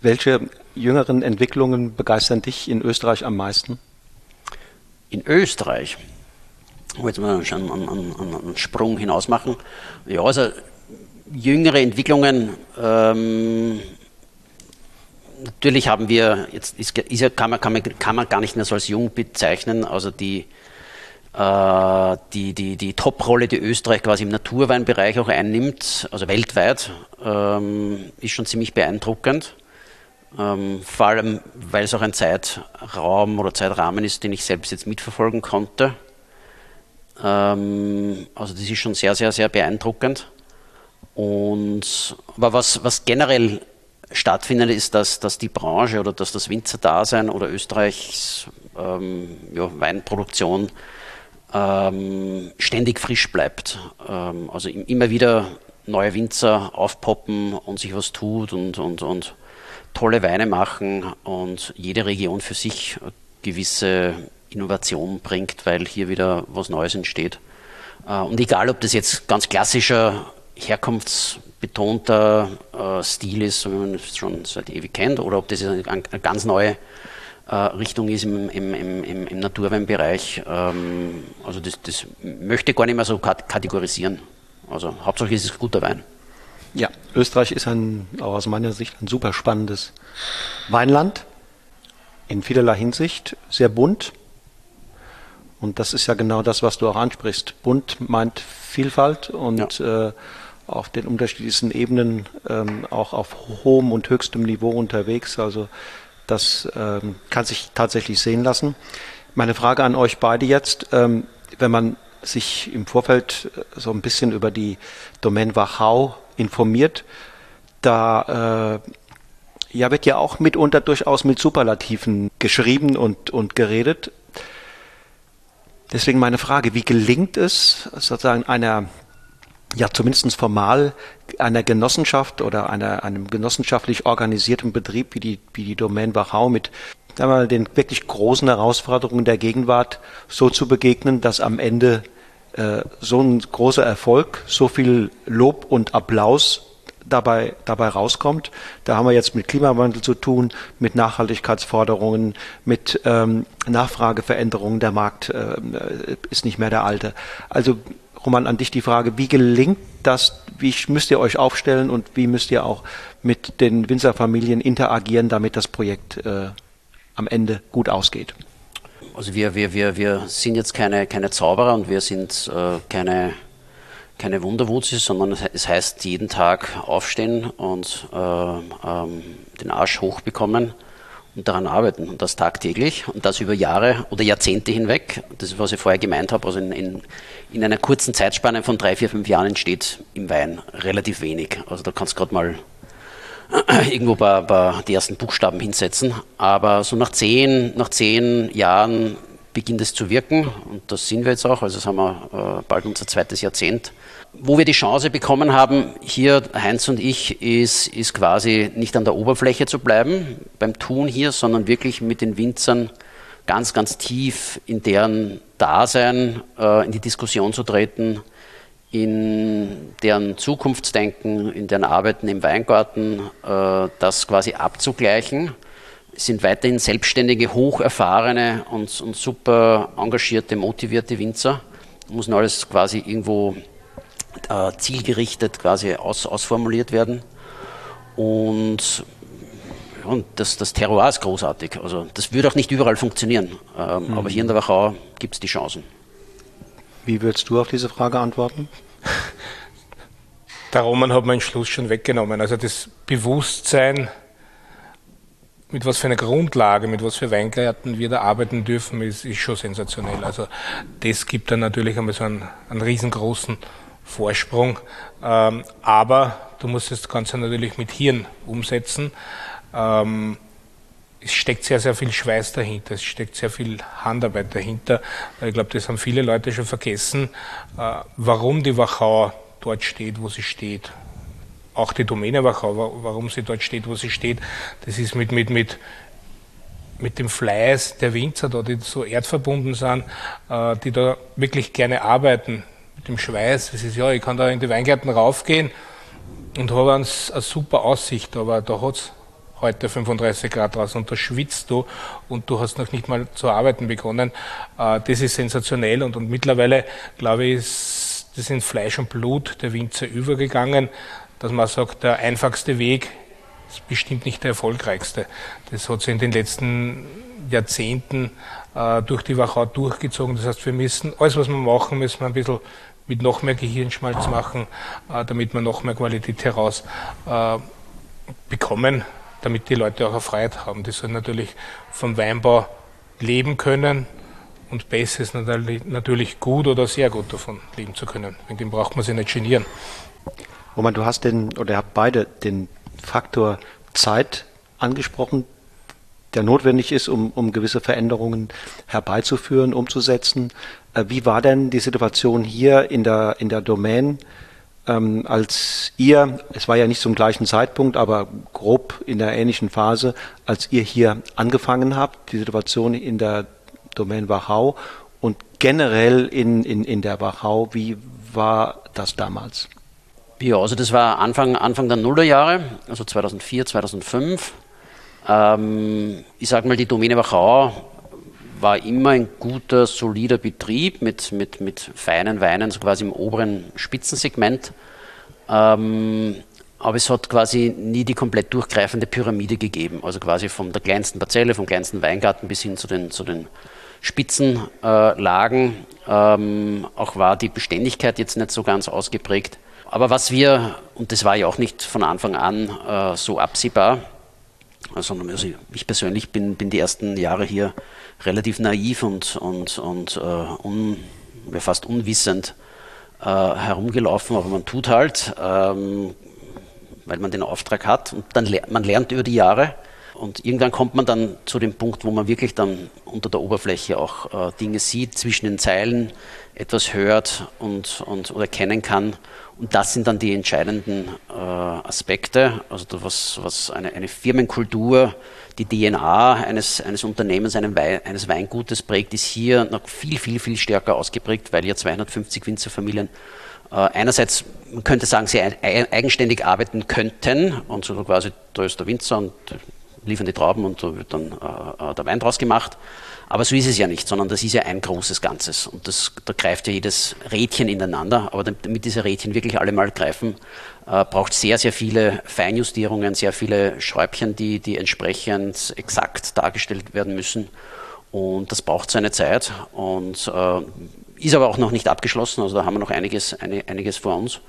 welche jüngeren Entwicklungen begeistern dich in Österreich am meisten? In Österreich? Oh, jetzt mal schon einen, einen, einen Sprung hinaus machen. Ja, also jüngere Entwicklungen, ähm, natürlich haben wir, jetzt ist, ist, kann, man, kann, man, kann man gar nicht mehr so als jung bezeichnen, also die, die, die, die Top-Rolle, die Österreich quasi im Naturweinbereich auch einnimmt, also weltweit, ähm, ist schon ziemlich beeindruckend. Ähm, vor allem, weil es auch ein Zeitraum oder Zeitrahmen ist, den ich selbst jetzt mitverfolgen konnte. Ähm, also das ist schon sehr, sehr, sehr beeindruckend. Und, aber was, was generell stattfindet, ist, dass, dass die Branche oder dass das Winzerdasein oder Österreichs ähm, ja, Weinproduktion ähm, ständig frisch bleibt. Ähm, also immer wieder neue Winzer aufpoppen und sich was tut und, und, und tolle Weine machen und jede Region für sich gewisse Innovation bringt, weil hier wieder was Neues entsteht. Äh, und egal, ob das jetzt ganz klassischer, herkunftsbetonter äh, Stil ist, wie man es schon seit ewig kennt, oder ob das eine, ganz neue Richtung ist im, im, im, im Naturweinbereich. Ähm, also das, das möchte ich gar nicht mehr so kategorisieren. Also Hauptsache ist es guter Wein. Ja, Österreich ist ein, auch aus meiner Sicht ein super spannendes Weinland. In vielerlei Hinsicht sehr bunt, und das ist ja genau das, was du auch ansprichst. Bunt meint Vielfalt und ja. äh, auf den unterschiedlichsten Ebenen ähm, auch auf hohem und höchstem Niveau unterwegs. Also das ähm, kann sich tatsächlich sehen lassen. Meine Frage an euch beide jetzt, ähm, wenn man sich im Vorfeld so ein bisschen über die Domain Wachau informiert. Da äh, ja, wird ja auch mitunter durchaus mit Superlativen geschrieben und, und geredet. Deswegen meine Frage, wie gelingt es sozusagen einer, ja zumindest formal, einer Genossenschaft oder einer, einem genossenschaftlich organisierten Betrieb wie die, wie die Domain Wachau mit sagen wir mal, den wirklich großen Herausforderungen der Gegenwart so zu begegnen, dass am Ende äh, so ein großer Erfolg, so viel Lob und Applaus dabei, dabei rauskommt. Da haben wir jetzt mit Klimawandel zu tun, mit Nachhaltigkeitsforderungen, mit ähm, Nachfrageveränderungen. Der Markt äh, ist nicht mehr der alte. Also Roman, an dich die Frage, wie gelingt das, wie müsst ihr euch aufstellen und wie müsst ihr auch mit den Winzerfamilien interagieren, damit das Projekt äh, am Ende gut ausgeht? Also wir, wir, wir, wir sind jetzt keine, keine Zauberer und wir sind äh, keine keine Wunderwuzis, sondern es heißt jeden Tag aufstehen und äh, ähm, den Arsch hochbekommen und daran arbeiten und das tagtäglich und das über Jahre oder Jahrzehnte hinweg. Das ist, was ich vorher gemeint habe. Also in, in, in einer kurzen Zeitspanne von drei, vier, fünf Jahren entsteht im Wein relativ wenig. Also da kannst du gerade mal *clears throat* irgendwo bei, bei die ersten Buchstaben hinsetzen. Aber so nach zehn, nach zehn Jahren beginnt es zu wirken und das sind wir jetzt auch. Also das haben wir äh, bald unser zweites Jahrzehnt wo wir die Chance bekommen haben, hier Heinz und ich, ist, ist quasi nicht an der Oberfläche zu bleiben beim Tun hier, sondern wirklich mit den Winzern ganz, ganz tief in deren Dasein äh, in die Diskussion zu treten, in deren Zukunftsdenken, in deren Arbeiten im Weingarten, äh, das quasi abzugleichen. Es sind weiterhin selbstständige, hocherfahrene und, und super engagierte, motivierte Winzer. Muss alles quasi irgendwo äh, zielgerichtet quasi aus, ausformuliert werden. Und, und das, das Terroir ist großartig. Also das würde auch nicht überall funktionieren. Ähm, mhm. Aber hier in der Wachau gibt es die Chancen. Wie würdest du auf diese Frage antworten? Der Roman hat meinen Schluss schon weggenommen. Also das Bewusstsein, mit was für einer Grundlage, mit was für Weingärten wir da arbeiten dürfen, ist, ist schon sensationell. Also das gibt dann natürlich einmal so einen, einen riesengroßen Vorsprung. Ähm, aber du musst das Ganze natürlich mit Hirn umsetzen. Ähm, es steckt sehr, sehr viel Schweiß dahinter, es steckt sehr viel Handarbeit dahinter. Ich glaube, das haben viele Leute schon vergessen, äh, warum die Wachau dort steht, wo sie steht. Auch die Domäne Wachau, warum sie dort steht, wo sie steht. Das ist mit, mit, mit, mit dem Fleiß der Winzer da, die so erdverbunden sind, äh, die da wirklich gerne arbeiten, mit dem Schweiß. Es ist ja, ich kann da in die Weingärten raufgehen und habe eine super Aussicht, aber da hat es heute 35 Grad draußen und da schwitzt du und du hast noch nicht mal zu arbeiten begonnen. Äh, das ist sensationell und, und mittlerweile, glaube ich, ist das in Fleisch und Blut der Winzer übergegangen, dass man sagt, der einfachste Weg ist bestimmt nicht der erfolgreichste. Das hat sich in den letzten Jahrzehnten äh, durch die Wachau durchgezogen. Das heißt, wir müssen, alles was wir machen, müssen wir ein bisschen mit noch mehr Gehirnschmalz machen, äh, damit wir noch mehr Qualität heraus bekommen, damit die Leute auch eine Freiheit haben. Die sollen natürlich vom Weinbau leben können und besser ist natürlich gut oder sehr gut davon leben zu können. Wegen dem braucht man sich nicht genieren. Roman, du hast den, oder habt beide den Faktor Zeit angesprochen, der notwendig ist, um, um gewisse Veränderungen herbeizuführen, umzusetzen. Äh, wie war denn die Situation hier in der, in der Domain, ähm, als ihr, es war ja nicht zum gleichen Zeitpunkt, aber grob in der ähnlichen Phase, als ihr hier angefangen habt, die Situation in der Domain Wachau und generell in, in, in der Wachau, wie war das damals? Ja, also das war Anfang, Anfang der Nullerjahre, also 2004, 2005. Ähm, ich sage mal, die Domäne Wachau war immer ein guter, solider Betrieb mit, mit, mit feinen Weinen, so quasi im oberen Spitzensegment. Ähm, aber es hat quasi nie die komplett durchgreifende Pyramide gegeben. Also quasi von der kleinsten Parzelle, vom kleinsten Weingarten bis hin zu den, zu den Spitzenlagen. Äh, ähm, auch war die Beständigkeit jetzt nicht so ganz ausgeprägt. Aber was wir, und das war ja auch nicht von Anfang an äh, so absehbar, sondern also ich persönlich bin, bin die ersten Jahre hier relativ naiv und, und, und äh, un, fast unwissend äh, herumgelaufen, aber man tut halt, ähm, weil man den Auftrag hat und dann lernt man lernt über die Jahre und irgendwann kommt man dann zu dem Punkt, wo man wirklich dann unter der Oberfläche auch äh, Dinge sieht, zwischen den Zeilen etwas hört und, und oder kennen kann. Und das sind dann die entscheidenden äh, Aspekte, also was, was eine, eine Firmenkultur, die DNA eines, eines Unternehmens, Wein, eines Weingutes prägt, ist hier noch viel, viel, viel stärker ausgeprägt, weil ja 250 Winzerfamilien äh, einerseits, man könnte sagen, sehr eigenständig arbeiten könnten und so quasi, da ist der Winzer und liefern die Trauben und da wird dann äh, äh, der Wein draus gemacht. Aber so ist es ja nicht, sondern das ist ja ein großes Ganzes. Und das, da greift ja jedes Rädchen ineinander. Aber damit diese Rädchen wirklich alle mal greifen, äh, braucht sehr, sehr viele Feinjustierungen, sehr viele Schräubchen, die, die entsprechend exakt dargestellt werden müssen. Und das braucht seine Zeit und äh, ist aber auch noch nicht abgeschlossen. Also da haben wir noch einiges, eine, einiges vor uns.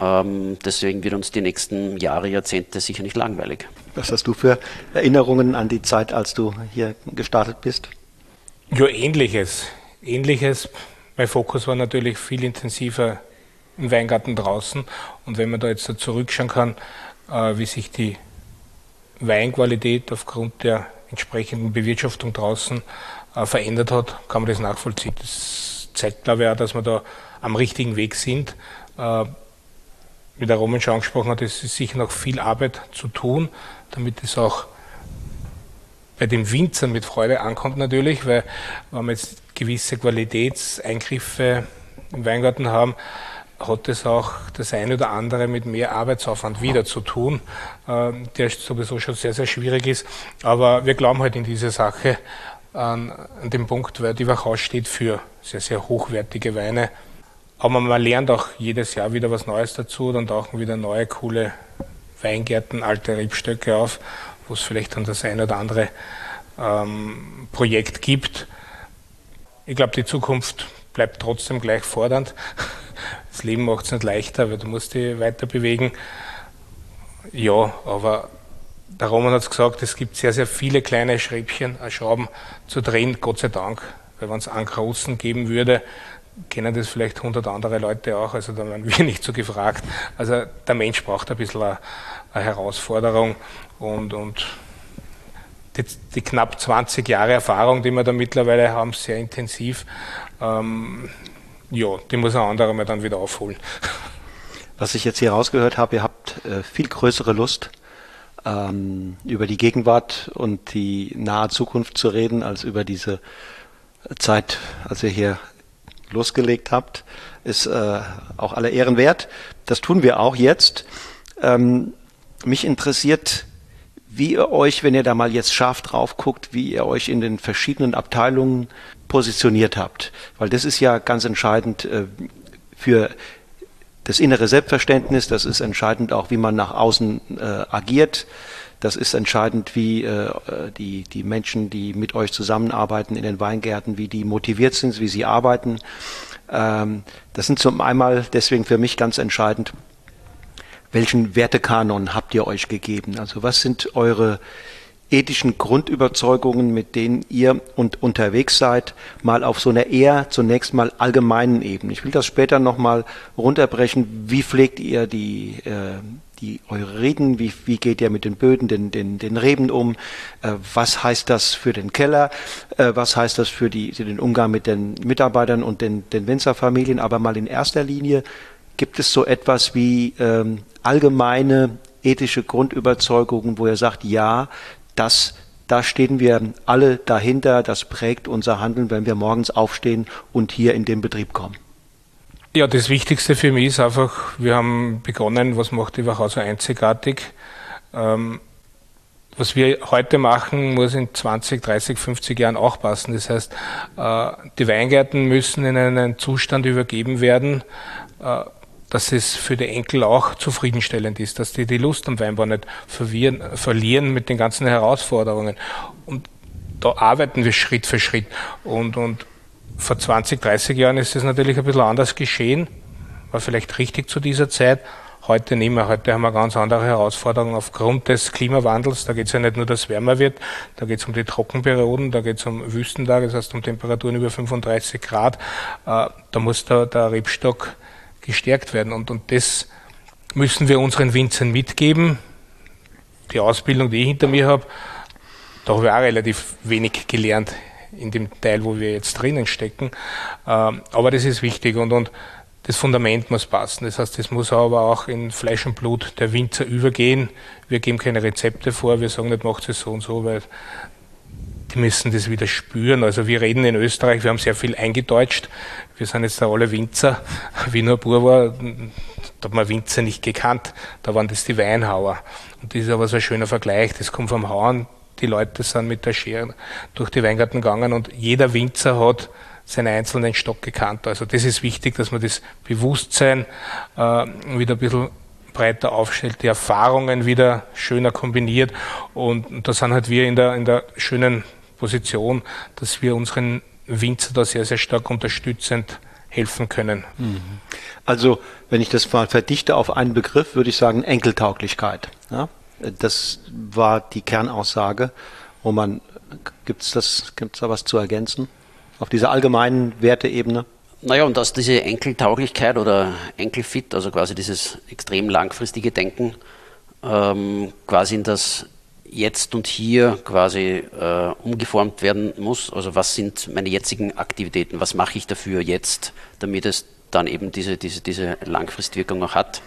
Ähm, deswegen wird uns die nächsten Jahre, Jahrzehnte sicher nicht langweilig. Was hast du für Erinnerungen an die Zeit, als du hier gestartet bist? Ja, ähnliches. Ähnliches. Mein Fokus war natürlich viel intensiver im Weingarten draußen. Und wenn man da jetzt so zurückschauen kann, äh, wie sich die Weinqualität aufgrund der entsprechenden Bewirtschaftung draußen äh, verändert hat, kann man das nachvollziehen. Das zeigt, glaube ich, auch, dass wir da am richtigen Weg sind. Äh, wie der Roman schon angesprochen hat, es ist sicher noch viel Arbeit zu tun, damit es auch bei den Winzern mit Freude ankommt natürlich, weil wenn wir jetzt gewisse Qualitätseingriffe im Weingarten haben, hat es auch das eine oder andere mit mehr Arbeitsaufwand wieder zu tun, äh, der sowieso schon sehr, sehr schwierig ist. Aber wir glauben halt in diese Sache an, an dem Punkt, weil die Wachau steht für sehr, sehr hochwertige Weine aber man lernt auch jedes Jahr wieder was Neues dazu, dann tauchen wieder neue, coole Weingärten, alte Rebstöcke auf, wo es vielleicht dann das ein oder andere ähm, Projekt gibt. Ich glaube, die Zukunft bleibt trotzdem gleich fordernd. *laughs* Das Leben macht es nicht leichter, weil du musst dich weiter bewegen. Ja, aber der Roman hat es gesagt, es gibt sehr, sehr viele kleine Schräubchen, äh, Schrauben zu drehen, Gott sei Dank. Weil wenn es einen großen geben würde, kennen das vielleicht 100 andere Leute auch, also da werden *laughs* wir nicht so gefragt. Also der Mensch braucht ein bisschen eine, eine Herausforderung und, und die, die, knapp 20 Jahre Erfahrung, die wir da mittlerweile haben, sehr intensiv, ähm, ja, die muss ein anderer mal dann wieder aufholen. *laughs* Was ich jetzt hier rausgehört habe, ihr habt äh, viel größere Lust, ähm, über die Gegenwart und die nahe Zukunft zu reden, als über diese Zeit, als ihr hier losgelegt habt, ist äh, auch aller Ehren wert. Das tun wir auch jetzt. Ähm, mich interessiert, wie ihr euch, wenn ihr da mal jetzt scharf drauf guckt, wie ihr euch in den verschiedenen Abteilungen positioniert habt. Weil das ist ja ganz entscheidend äh, für das innere Selbstverständnis, das ist entscheidend auch, wie man nach außen äh, agiert. Das ist entscheidend, wie äh, die, die Menschen, die mit euch zusammenarbeiten in den Weingärten, wie die motiviert sind, wie sie arbeiten. Ähm, das sind zum einmal deswegen für mich ganz entscheidend, welchen Wertekanon habt ihr euch gegeben? Also was sind eure ethischen Grundüberzeugungen, mit denen ihr und unterwegs seid, mal auf so einer eher zunächst mal allgemeinen Ebene. Ich will das später nochmal runterbrechen. Wie pflegt ihr die, äh, die eure Reden, wie, wie geht ihr mit den Böden, den, den, den Reben um, äh, was heißt das für den Keller, äh, was heißt das für, die, für den Umgang mit den Mitarbeitern und den, den Winzerfamilien, aber mal in erster Linie gibt es so etwas wie ähm, allgemeine ethische Grundüberzeugungen, wo ihr sagt, ja, das da stehen wir alle dahinter, das prägt unser Handeln, wenn wir morgens aufstehen und hier in den Betrieb kommen. Ja, das Wichtigste für mich ist einfach, wir haben begonnen, was macht die Wachau so einzigartig. Ähm, was wir heute machen, muss in 20, 30, 50 Jahren auch passen. Das heißt, äh, die Weingärten müssen in einen Zustand übergeben werden, äh, dass es für die Enkel auch zufriedenstellend ist, dass die die Lust am Weinbau nicht verlieren mit den ganzen Herausforderungen. Und da arbeiten wir Schritt für Schritt. Und, und vor 20, 30 Jahren ist es natürlich ein bisschen anders geschehen, war vielleicht richtig zu dieser Zeit. heute nicht mehr. Heute haben wir ganz andere Herausforderungen aufgrund des Klimawandels. Da geht es ja nicht nur, dass es wärmer wird, da geht es um die Trockenperioden, da geht es um Wüstentage, das heißt um Temperaturen über 35 Grad. Äh, da muss der, der Rebstock gestärkt werden. Und, und das müssen wir unseren Winzern mitgeben. Die Ausbildung, die ich hinter mir habe, da habe ich auch relativ wenig gelernt in dem Teil, wo wir jetzt drinnen stecken. Ähm, aber das ist wichtig und, und das Fundament muss passen. Das heißt, es muss aber auch in Fleisch und Blut der Winzer übergehen. Wir geben keine Rezepte vor, wir sagen nicht, macht es so und so, weil die müssen das wieder spüren. Also wir reden in Österreich, wir haben sehr viel eingedeutscht. Wir sind jetzt da alle Winzer. Wie nur Bur war, da hat man Winzer nicht gekannt. Da waren das die Weinhauer. Und das ist aber so ein schöner Vergleich. Das kommt vom Hauen. Die Leute sind mit der Schere durch die Weingarten gegangen und jeder Winzer hat seinen einzelnen Stock gekannt. Also das ist wichtig, dass man das Bewusstsein äh, wieder ein bisschen breiter aufstellt, die Erfahrungen wieder schöner kombiniert und, und da sind halt wir in der, in der schönen Position, dass wir unseren Winzer da sehr, sehr stark unterstützend helfen können. Mhm. Also, wenn ich das mal verdichte auf einen Begriff, würde ich sagen Enkeltauglichkeit. Ja? Das war die Kernaussage. Wo man, gibt's das, gibt's da was zu ergänzen? Auf dieser allgemeinen Werteebene? Naja, und dass diese Enkeltauglichkeit oder Enkelfit, also quasi dieses extrem langfristige Denken, ähm, quasi in das Jetzt und Hier quasi äh, umgeformt werden muss. Also was sind meine jetzigen Aktivitäten, was mache ich dafür jetzt, damit es dann eben diese, diese, diese Langfristwirkung auch hat.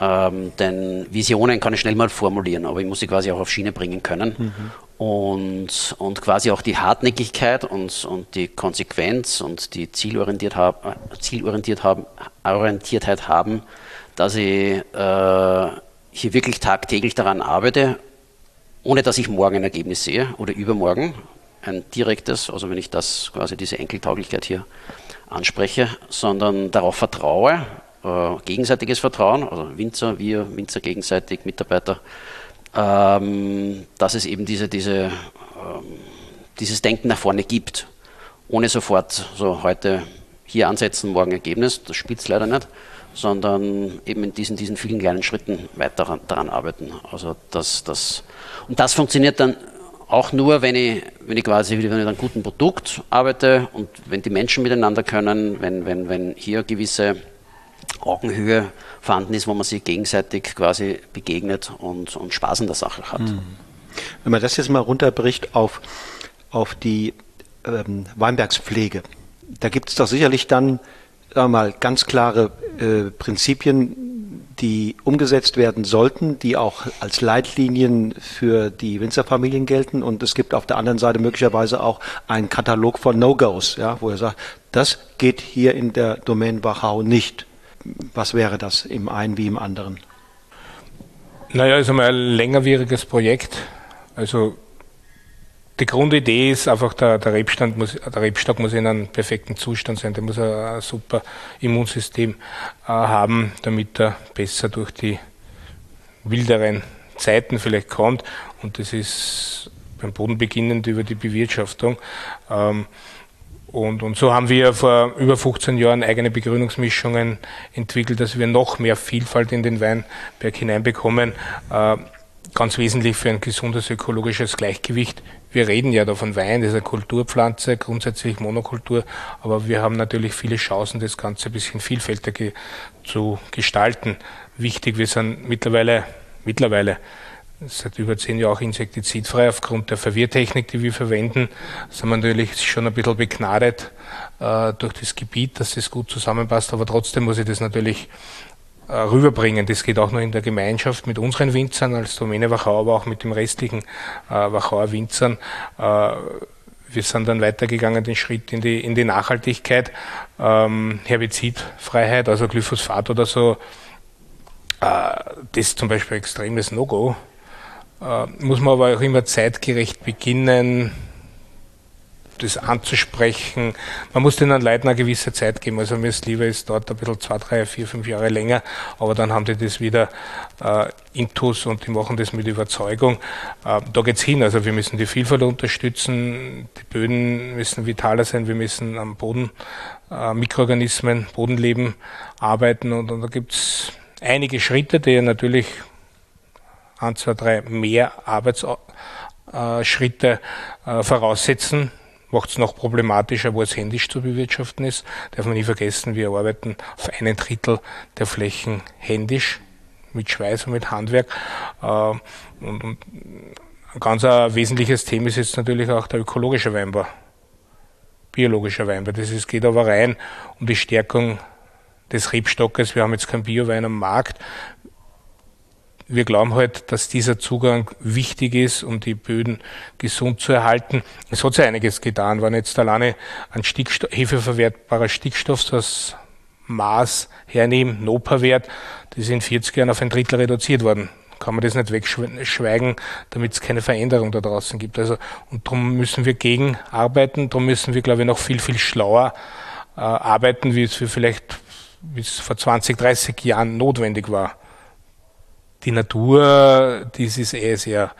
Ähm, denn Visionen kann ich schnell mal formulieren, aber ich muss sie quasi auch auf Schiene bringen können. Mhm und, und quasi auch die Hartnäckigkeit und, und die Konsequenz und die Zielorientiert hab, Zielorientiert haben, Orientiertheit haben, dass ich äh, hier wirklich tagtäglich daran arbeite, ohne dass ich morgen ein Ergebnis sehe oder übermorgen ein direktes, also wenn ich das quasi diese Enkeltauglichkeit hier anspreche, sondern darauf vertraue, äh, gegenseitiges Vertrauen, also Winzer, wir, Winzer gegenseitig, Mitarbeiter, ähm, dass es eben diese, diese, ähm, dieses Denken nach vorne gibt, ohne sofort so heute hier ansetzen, morgen Ergebnis, das spielt es leider nicht, sondern eben in diesen, diesen vielen kleinen Schritten weiter daran arbeiten. Also das, das, und das funktioniert dann auch nur, wenn ich, wenn ich quasi ich an einem guten Produkt arbeite und wenn die Menschen miteinander können, wenn, wenn, wenn hier gewisse Augenhöhe vorhanden ist, wo man sich gegenseitig quasi begegnet und, und Spaß in der Sache hat. Mhm. Wenn man das jetzt mal runterbricht auf, auf die ähm, Weinbergspflege, da gibt es doch sicherlich dann mal, ganz klare äh, Prinzipien, die umgesetzt werden sollten, die auch als Leitlinien für die Winzerfamilien gelten. Und es gibt auf der anderen Seite möglicherweise auch einen Katalog von No-Gos, ja, wo er sagt, das geht hier in der Domain Wachau nicht was wäre das im einen wie im anderen? Naja, ist einmal ein längerwieriges Projekt. Also die Grundidee ist einfach, der, der, Rebstand muss, der Rebstock muss in einem perfekten Zustand sein. Der muss ein, ein super Immunsystem äh, haben, damit er besser durch die wilderen Zeiten vielleicht kommt. Und das ist beim Boden beginnend über die Bewirtschaftung. Ähm, und, und so haben wir vor über 15 Jahren eigene Begrünungsmischungen entwickelt, dass wir noch mehr Vielfalt in den Weinberg hineinbekommen. Äh, ganz wesentlich für ein gesundes ökologisches Gleichgewicht. Wir reden ja da von Wein, das ist eine Kulturpflanze, grundsätzlich Monokultur, aber wir haben natürlich viele Chancen, das Ganze ein bisschen vielfältiger zu gestalten. Wichtig, wir sind mittlerweile, mittlerweile seit über zehn Jahren auch insektizidfrei aufgrund der Verwirrtechnik, die wir verwenden. Sind wir natürlich schon ein bisschen begnadet äh, durch das Gebiet, dass das gut zusammenpasst, aber trotzdem muss ich das natürlich äh, rüberbringen. Das geht auch nur in der Gemeinschaft mit unseren Winzern als Domäne Wachau, aber auch mit dem restlichen äh, Wachauer Winzern. Äh, wir sind dann weitergegangen, den Schritt in die, in die Nachhaltigkeit, ähm, Herbizidfreiheit, also Glyphosat oder so. Äh, das ist zum Beispiel ein extremes No-Go muss man aber auch immer zeitgerecht beginnen, das anzusprechen. Man muss den Leuten eine gewisse Zeit geben. Also mir ist lieber, es dauert ein bisschen zwei, drei, vier, fünf Jahre länger, aber dann haben die das wieder äh, intus und die machen das mit Überzeugung. Äh, da geht's hin. Also wir müssen die Vielfalt unterstützen, die Böden müssen vitaler sein, wir müssen am Boden äh, Mikroorganismen, Bodenleben arbeiten und, und da gibt's einige Schritte, die natürlich ein, zwei, drei mehr Arbeitsschritte äh, voraussetzen, macht es noch problematischer, wo es händisch zu bewirtschaften ist. Darf man nie vergessen, wir arbeiten auf einen Drittel der Flächen händisch, mit Schweiß und mit Handwerk. Äh, und, ein ganz wesentliches Thema ist jetzt natürlich auch der ökologische Weinbau, biologischer Weinbau. Das ist, geht aber rein um die Stärkung des Rebstockes. Wir haben jetzt keinen Biowein am Markt wir glauben halt, dass dieser Zugang wichtig ist, um die Böden gesund zu erhalten. Es hat sich einiges getan. Wenn jetzt alleine ein Stickstoff, hefeverwertbarer Stickstoff, das Maß hernehmen, NOPA-Wert, das ist in 40 Jahren auf ein Drittel reduziert worden. Kann man das nicht wegschweigen, damit es keine Veränderung da draußen gibt. Also, und darum müssen wir gegenarbeiten, darum müssen wir, glaube ich, noch viel, viel schlauer äh, arbeiten, wie es vielleicht es vor 20, 30 Jahren notwendig war die Natur, das ist eh sehr,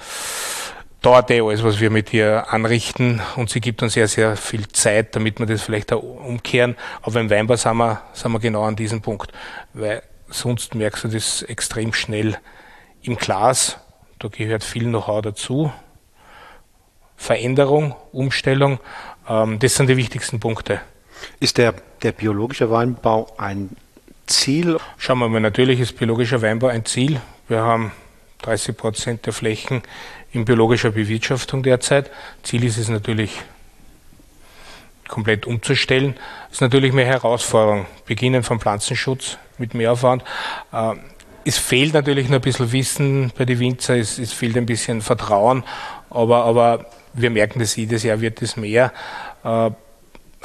dauert eh alles, was wir mit ihr anrichten und sie gibt uns sehr, sehr viel Zeit, damit wir das vielleicht auch umkehren. Aber im Weinbau sind wir, sind wir genau an diesem Punkt, weil sonst merkst du das extrem schnell im Glas. Da gehört viel Know-how dazu. Veränderung, Umstellung, ähm, das sind die wichtigsten Punkte. Ist der, der biologische Weinbau ein Ziel? Schauen wir mal, natürlich ist biologischer Weinbau ein Ziel. Wir haben 30 Prozent der Flächen in biologischer Bewirtschaftung derzeit. Ziel ist es natürlich, komplett umzustellen. Das ist natürlich mehr Herausforderung. Beginnen vom Pflanzenschutz mit Mehraufwand. Äh, es fehlt natürlich noch ein bisschen Wissen bei den Winzer, es, es fehlt ein bisschen Vertrauen, aber, aber wir merken das jedes Jahr wird es mehr.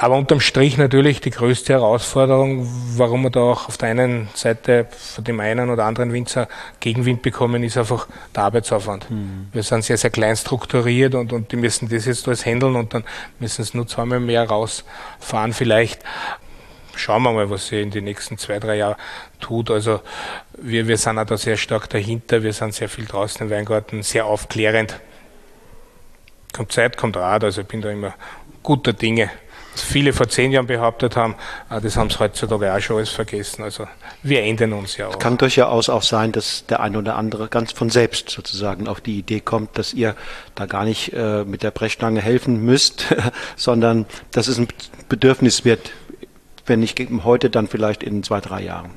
Aber unterm Strich natürlich die größte Herausforderung, warum wir da auch auf der einen Seite von dem einen oder anderen Winzer Gegenwind bekommen, ist einfach der Arbeitsaufwand. Mhm. Wir sind sehr, sehr klein strukturiert und, und die müssen das jetzt alles handeln und dann müssen es nur zweimal mehr rausfahren vielleicht. Schauen wir mal, was sie in den nächsten zwei, drei Jahren tut. Also wir, wir sind auch da sehr stark dahinter. Wir sind sehr viel draußen im Weingarten, sehr aufklärend. Kommt Zeit, kommt Rat. Also ich bin da immer guter Dinge viele vor zehn Jahren behauptet haben, ah, das haben sie heutzutage auch schon alles vergessen. Also wir ändern uns ja auch. Es kann durchaus auch sein, dass der eine oder andere ganz von selbst sozusagen auf die Idee kommt, dass ihr da gar nicht äh, mit der Brechstange helfen müsst, *laughs* sondern dass es ein Bedürfnis wird, wenn nicht heute, dann vielleicht in zwei, drei Jahren.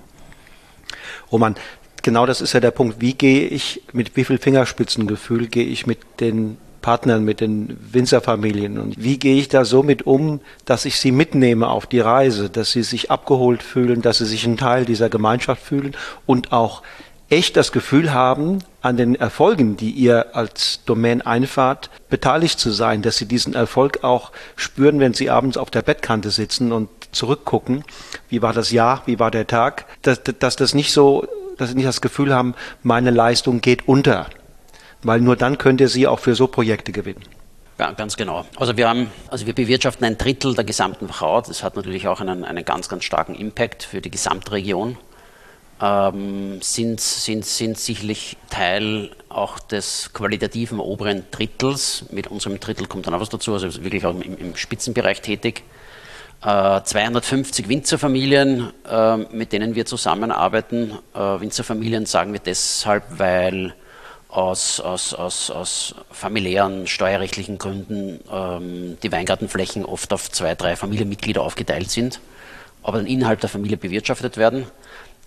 Roman, genau das ist ja der Punkt. Wie gehe ich, mit wie viel Fingerspitzengefühl gehe ich mit den Partnern, mit den Winzerfamilien. Und wie gehe ich da so mit um, dass ich sie mitnehme auf die Reise, dass sie sich abgeholt fühlen, dass sie sich ein Teil dieser Gemeinschaft fühlen und auch echt das Gefühl haben, an den Erfolgen, die ihr als Domain einfahrt, beteiligt zu sein, dass sie diesen Erfolg auch spüren, wenn sie abends auf der Bettkante sitzen und zurückgucken, wie war das Jahr, wie war der Tag, dass, dass das nicht so, dass sie nicht das Gefühl haben, meine Leistung geht unter, weil nur dann könnt ihr sie auch für so Projekte gewinnen. Ja, ganz genau. Also wir haben, also wir bewirtschaften ein Drittel der gesamten Wachau. Das hat natürlich auch einen, einen ganz, ganz starken Impact für die Gesamtregion. Ähm, sind, sind, sind sicherlich Teil auch des qualitativen oberen Drittels. Mit unserem Drittel kommt dann auch was dazu, also wirklich auch im, im Spitzenbereich tätig. Äh, 250 Winzerfamilien, äh, mit denen wir zusammenarbeiten. Äh, Winzerfamilien sagen wir deshalb, weil aus, aus, aus, aus familiären, steuerrechtlichen Gründen ähm, die Weingartenflächen oft auf zwei, drei Familienmitglieder aufgeteilt sind, aber dann innerhalb der Familie bewirtschaftet werden.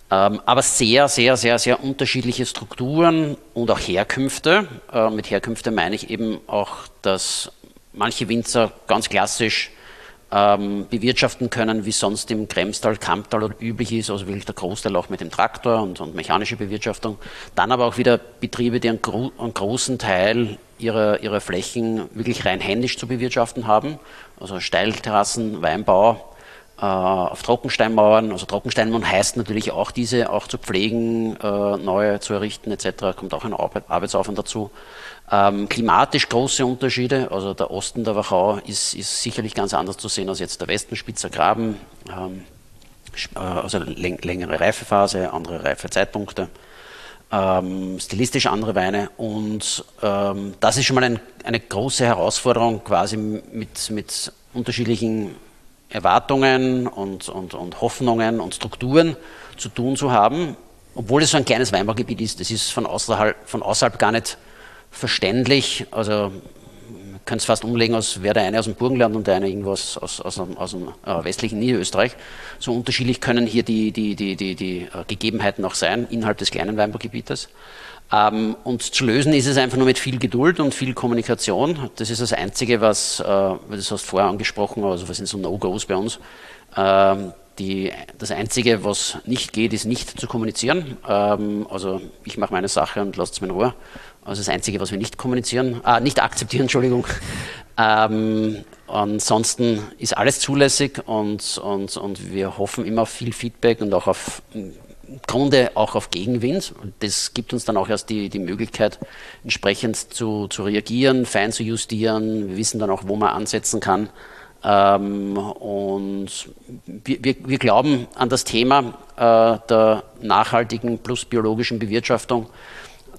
Ähm, aber sehr, sehr, sehr, sehr unterschiedliche Strukturen und auch Herkünfte. Äh, mit Herkünfte meine ich eben auch, dass manche Winzer ganz klassisch ähm, bewirtschaften können, wie sonst im Kremstal, Kamptal üblich ist, also wirklich der Großteil auch mit dem Traktor und, und mechanische Bewirtschaftung. Dann aber auch wieder Betriebe, die einen, gro einen großen Teil ihrer, ihrer Flächen wirklich rein händisch zu bewirtschaften haben, also Steilterrassen, Weinbau, auf Trockensteinmauern, also Trockensteinmauern heißt natürlich auch diese auch zu pflegen, äh, neue zu errichten etc., kommt auch ein Arbeitsaufwand dazu. Ähm, klimatisch große Unterschiede. Also der Osten der Wachau ist, ist, sicherlich ganz anders zu sehen als jetzt der Westen, Spitzer Graben. Ähm, äh, also läng längere Reifephase, andere Reifezeitpunkte. Ähm, stilistisch andere Weine. Und ähm, das ist schon mal ein, eine große Herausforderung, quasi mit, mit unterschiedlichen Erwartungen und, und, und Hoffnungen und Strukturen zu tun zu haben obwohl es so ein kleines Weinbaugebiet ist, das ist von außerhalb, von außerhalb gar nicht verständlich. Also könnte es fast umlegen, als wäre der eine aus dem Burgenland und der eine irgendwas aus, aus, aus, aus dem äh, westlichen Niederösterreich. So unterschiedlich können hier die, die, die, die, die äh, Gegebenheiten auch sein innerhalb des kleinen Weinbaugebietes. Ähm, und zu lösen ist es einfach nur mit viel Geduld und viel Kommunikation. Das ist das Einzige, was, äh, das hast du vorher angesprochen, also was sind so No-Gos bei uns. Ähm, die, das Einzige, was nicht geht, ist nicht zu kommunizieren. Ähm, also ich mache meine Sache und lasst es mir in Ruhe. Also das Einzige, was wir nicht kommunizieren, äh, nicht akzeptieren, *laughs* Entschuldigung. Ähm, ansonsten ist alles zulässig und, und, und wir hoffen immer auf viel Feedback und auch auf Grunde auch auf Gegenwind. Das gibt uns dann auch erst die, die Möglichkeit, entsprechend zu, zu reagieren, fein zu justieren. Wir wissen dann auch, wo man ansetzen kann. Ähm, und wir, wir, wir, glauben an das Thema äh, der nachhaltigen plus biologischen Bewirtschaftung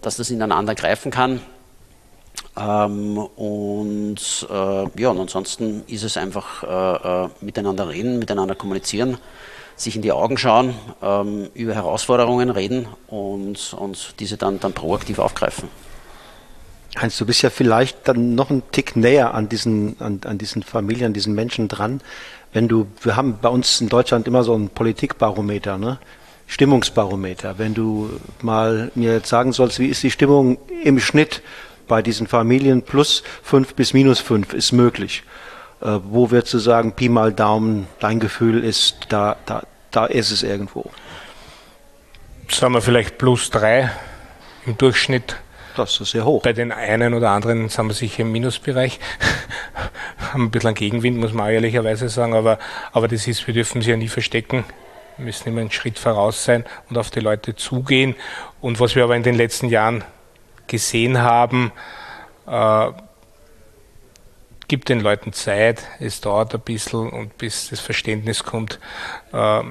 dass das ineinander greifen kann. Ähm, und äh, ja, und ansonsten ist es einfach äh, äh, miteinander reden, miteinander kommunizieren, sich in die Augen schauen, ähm, über Herausforderungen reden und, und diese dann, dann proaktiv aufgreifen. Heinz, du bist ja vielleicht dann noch einen Tick näher an diesen, an, an diesen Familien, an diesen Menschen dran. Wenn du, wir haben bei uns in Deutschland immer so ein Politikbarometer, ne? Stimmungsbarometer. Wenn du mal mir jetzt sagen sollst, wie ist die Stimmung im Schnitt bei diesen Familien, plus fünf bis minus fünf ist möglich. Äh, wo würdest du sagen, Pi mal Daumen, dein Gefühl ist, da, da, da ist es irgendwo? Sagen wir vielleicht plus drei im Durchschnitt. Das ist sehr hoch. Bei den einen oder anderen sind wir sicher im Minusbereich. *laughs* Haben ein bisschen Gegenwind, muss man ehrlicherweise sagen, aber, aber das ist, wir dürfen sie ja nie verstecken. Wir müssen immer einen Schritt voraus sein und auf die Leute zugehen. Und was wir aber in den letzten Jahren gesehen haben, äh, gibt den Leuten Zeit, es dauert ein bisschen und bis das Verständnis kommt, äh,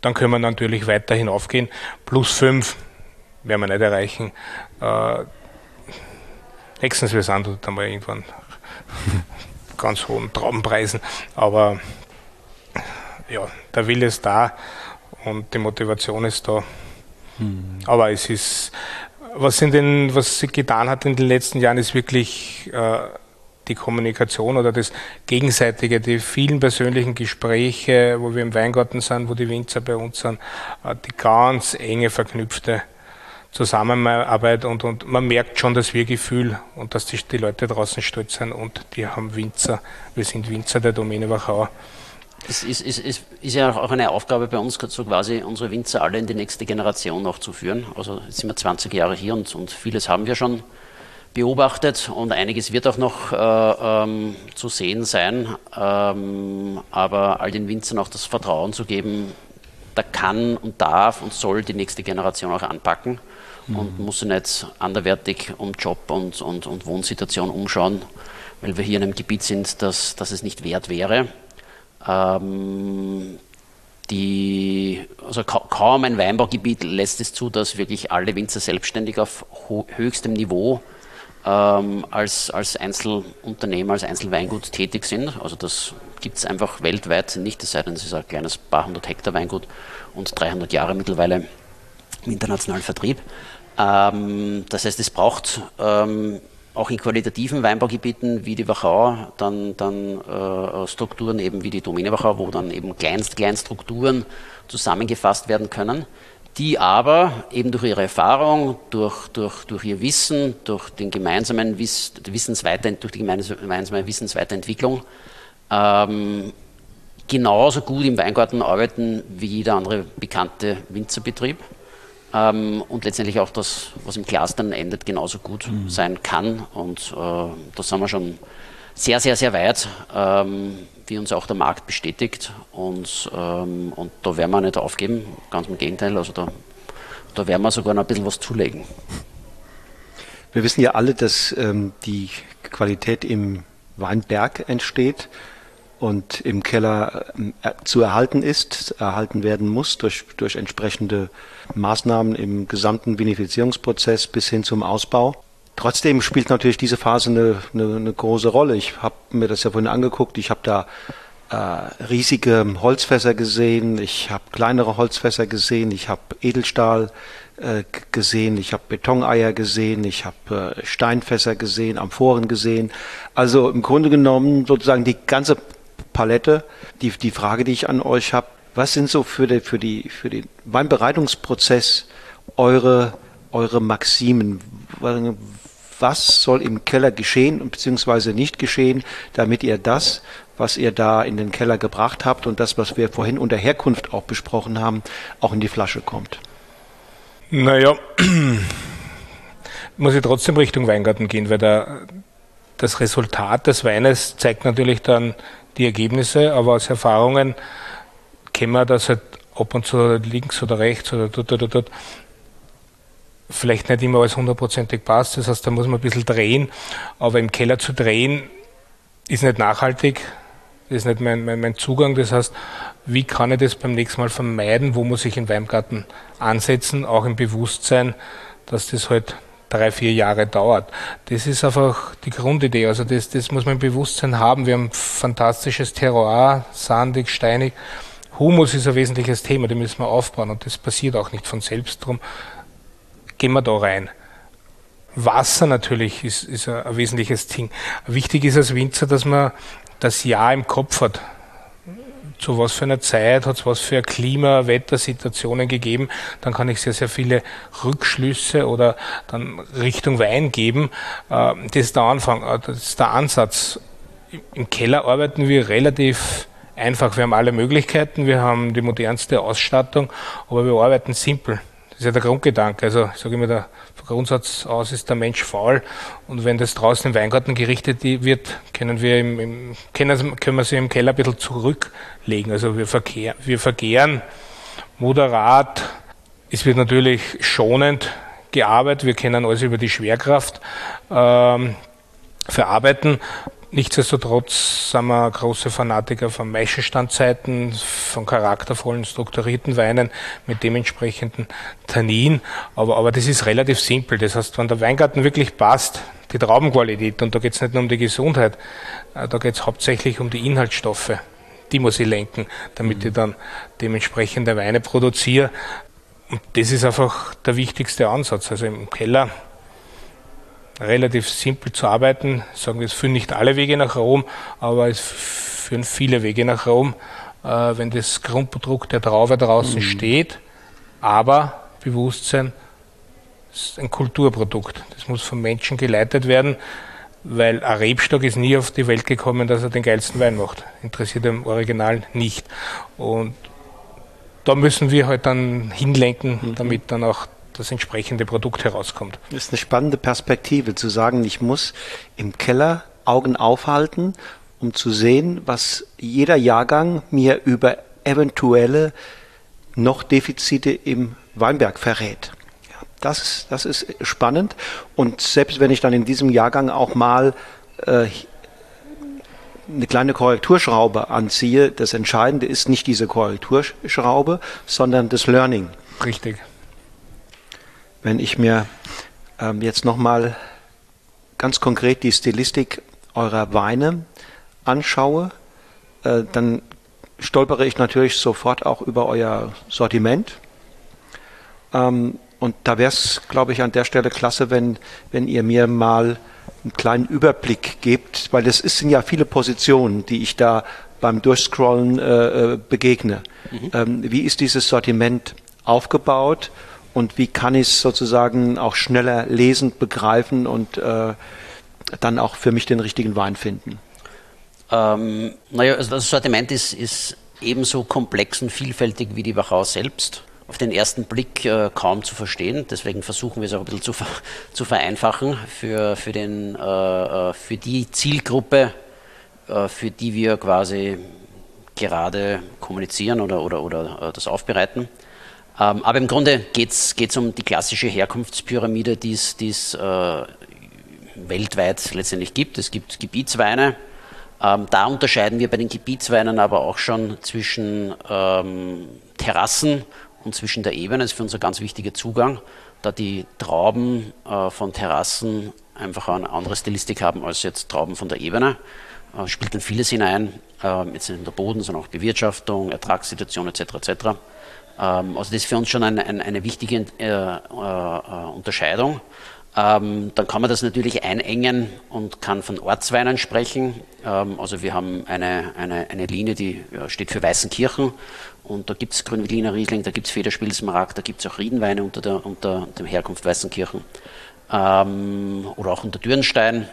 dann können wir natürlich weiterhin aufgehen. Plus fünf werden wir nicht erreichen. Äh, nächstens wir sind dann mal irgendwann *laughs* ganz hohen Traubenpreisen, aber ja, der Wille ist da und die Motivation ist da. Hm. Aber es ist, was, in den, was sie getan hat in den letzten Jahren, ist wirklich äh, die Kommunikation oder das Gegenseitige, die vielen persönlichen Gespräche, wo wir im Weingarten sind, wo die Winzer bei uns sind, äh, die ganz enge verknüpfte Zusammenarbeit und, und man merkt schon das Wir-Gefühl und dass die, die Leute draußen stolz sind und die haben Winzer, wir sind Winzer der Domäne Wachau es ist, ist, ist, ist, ja auch eine Aufgabe bei uns, so quasi unsere Winzer alle in die nächste Generation noch zu führen. Also jetzt sind wir 20 Jahre hier und, und vieles haben wir schon beobachtet und einiges wird auch noch äh, ähm, zu sehen sein. Ähm, aber all den Winzern auch das Vertrauen zu geben, da kann und darf und soll die nächste Generation auch anpacken mhm. und muss sich nicht anderwertig um Job und, und, und Wohnsituation umschauen, weil wir hier in einem Gebiet sind, das, das es nicht wert wäre. Ähm, die, also kaum ein Weinbaugebiet lässt es zu, dass wirklich alle Winzer selbstständig auf höchstem Niveau ähm, als, als Einzelunternehmer, als Einzelweingut tätig sind. Also das gibt es einfach weltweit nicht, es sei denn, es ist ein kleines paar hundert Hektar Weingut und 300 Jahre mittlerweile im internationalen Vertrieb. Ähm, das heißt, es braucht ähm, auch in qualitativen Weinbaugebieten wie die Wachau dann, dann äh, Strukturen eben wie die Domäne Wachau, wo dann eben Kleinst Kleinstrukturen zusammengefasst werden können, die aber eben durch ihre Erfahrung, durch, durch, durch ihr Wissen, durch, den gemeinsamen Wiss, Wissensweiter, durch die gemeinsame Wissensweiterentwicklung ähm, genauso gut im Weingarten arbeiten wie jeder andere bekannte Winzerbetrieb ähm, und letztendlich auch das, was im Glas dann endet, genauso gut mhm. sein kann. Und äh, da sind wir schon sehr, sehr, sehr weit, ähm, wie uns auch der Markt bestätigt. Und, ähm, und da werden wir nicht aufgeben, ganz im Gegenteil. Also da, da werden wir sogar noch ein bisschen was zulegen. Wir wissen ja alle, dass ähm, die Qualität im Weinberg entsteht und im Keller äh, zu erhalten ist, erhalten werden muss durch, durch entsprechende Maßnahmen im gesamten Vinifizierungsprozess bis hin zum Ausbau. Trotzdem spielt natürlich diese Phase eine, eine, eine große Rolle. Ich habe mir das ja vorhin angeguckt. Ich habe da äh, riesige Holzfässer gesehen, ich habe kleinere Holzfässer gesehen, ich habe Edelstahl äh, gesehen, ich habe Betoneier gesehen, ich habe äh, Steinfässer gesehen, Amphoren gesehen. Also im Grunde genommen sozusagen die ganze Palette. Die, die Frage, die ich an euch habe, was sind so für, die, für, die, für den Weinbereitungsprozess eure, eure Maximen? Was soll im Keller geschehen beziehungsweise nicht geschehen, damit ihr das, was ihr da in den Keller gebracht habt und das, was wir vorhin unter Herkunft auch besprochen haben, auch in die Flasche kommt? Naja, muss ich trotzdem Richtung Weingarten gehen, weil der, das Resultat des Weines zeigt natürlich dann die Ergebnisse, aber aus Erfahrungen kennen wir, dass halt ab und zu links oder rechts oder dort oder dort vielleicht nicht immer alles hundertprozentig passt. Das heißt, da muss man ein bisschen drehen. Aber im Keller zu drehen ist nicht nachhaltig. Das ist nicht mein, mein, mein Zugang. Das heißt, wie kann ich das beim nächsten Mal vermeiden? Wo muss ich im Weingarten ansetzen? Auch im Bewusstsein, dass das halt drei, vier Jahre dauert. Das ist einfach die Grundidee. Also das, das muss man im Bewusstsein haben. Wir haben fantastisches Terroir, sandig, steinig. Humus ist ein wesentliches Thema, den müssen wir aufbauen und das passiert auch nicht von selbst. Drum gehen wir da rein. Wasser natürlich ist, ist ein, wesentliches Ding. Wichtig ist als Winzer, dass man das Jahr im Kopf hat. Zu was für einer Zeit hat es was für Klima, Wettersituationen gegeben, dann kann ich sehr, sehr viele Rückschlüsse oder dann Richtung Wein geben. Äh, das ist der Anfang, äh, das ist der Ansatz. Im Keller arbeiten wir relativ einfach. Wir haben alle Möglichkeiten, wir haben die modernste Ausstattung, aber wir arbeiten simpel. Das ist ja der Grundgedanke. Also ich sage immer, der Grundsatz aus ist der Mensch faul und wenn das draußen im Weingarten gerichtet wird, können wir, im, im, können, können wir sie im Keller ein bisschen zurücklegen. Also wir, verkehr, wir verkehren moderat. Es wird natürlich schonend gearbeitet. Wir kennen alles über die Schwerkraft ähm, verarbeiten. Nichtsdestotrotz sind wir große Fanatiker von Maischenstandzeiten, von charaktervollen, strukturierten Weinen mit dementsprechenden Tannin. Aber, aber das ist relativ simpel. Das heißt, wenn der Weingarten wirklich passt, die Traubenqualität, und da geht es nicht nur um die Gesundheit, äh, da geht es hauptsächlich um die Inhaltsstoffe. Die muss ich lenken, damit mhm. ich dann dementsprechende Weine produziere. Und das ist einfach der wichtigste Ansatz. Also im Keller relativ simpel zu arbeiten. Sagen wir, es führen nicht alle Wege nach Rom, aber es führen viele Wege nach Rom, äh, wenn das Grundprodukt der Traube draußen mhm. steht. Aber Bewusstsein ist ein Kulturprodukt. Das muss vom Menschen geleitet werden, weil ein Rebstock ist nie auf die Welt gekommen, dass er den geilsten Wein macht. Interessiert im Original nicht. Und da müssen wir halt dann hinlenken, mhm. damit dann auch das entsprechende Produkt herauskommt. Das ist eine spannende Perspektive zu sagen, ich muss im Keller Augen aufhalten, um zu sehen, was jeder Jahrgang mir über eventuelle noch Defizite im Weinberg verrät. Das ist, das ist spannend. Und selbst wenn ich dann in diesem Jahrgang auch mal äh, eine kleine Korrekturschraube anziehe, das Entscheidende ist nicht diese Korrekturschraube, sondern das Learning. Richtig wenn ich mir ähm, jetzt nochmal ganz konkret die Stilistik eurer Weine anschaue, äh, dann stolpere ich natürlich sofort auch über euer Sortiment. Ähm, und da wäre es, glaube ich, an der Stelle klasse, wenn, wenn ihr mir mal einen kleinen Überblick gebt, weil es sind ja viele Positionen, die ich da beim Durchscrollen äh, äh begegne. Mhm. Ähm, wie ist dieses Sortiment aufgebaut? Und wie kann ich es sozusagen auch schneller lesend begreifen und äh, dann auch für mich den richtigen Wein finden? Ähm, naja, also das Sortiment ist, ist ebenso komplex und vielfältig wie die Wachau selbst. Auf den ersten Blick äh, kaum zu verstehen. Deswegen versuchen wir es auch ein bisschen zu, zu vereinfachen für, für, den, äh, äh für die Zielgruppe, äh, für die wir quasi gerade kommunizieren oder, oder, oder äh, das aufbereiten. Ähm, aber im Grunde geht es um die klassische Herkunftspyramide, die es äh, weltweit letztendlich gibt. Es gibt Gebietsweine. Ähm, da unterscheiden wir bei den Gebietsweinen aber auch schon zwischen ähm, Terrassen und zwischen der Ebene. Das ist für uns ein ganz wichtiger Zugang, da die Trauben äh, von Terrassen einfach eine andere Stilistik haben als jetzt Trauben von der Ebene. äh, spielt dann vieles hinein, äh, jetzt nicht nur der Boden, sondern auch Bewirtschaftung, Ertragssituation etc. etc. Ähm, also das ist für uns schon eine, eine, eine wichtige äh, äh, Unterscheidung. Ähm, dann kann man das natürlich einengen und kann von Ortsweinen sprechen. Ähm, also wir haben eine, eine, eine Linie, die ja, steht für Weißenkirchen und da gibt es Grünwiliner Riesling, da gibt es Federspielsmaragd, da gibt es auch Riedenweine unter, der, unter dem Herkunft Weißenkirchen ähm, oder auch unter Dürnstein.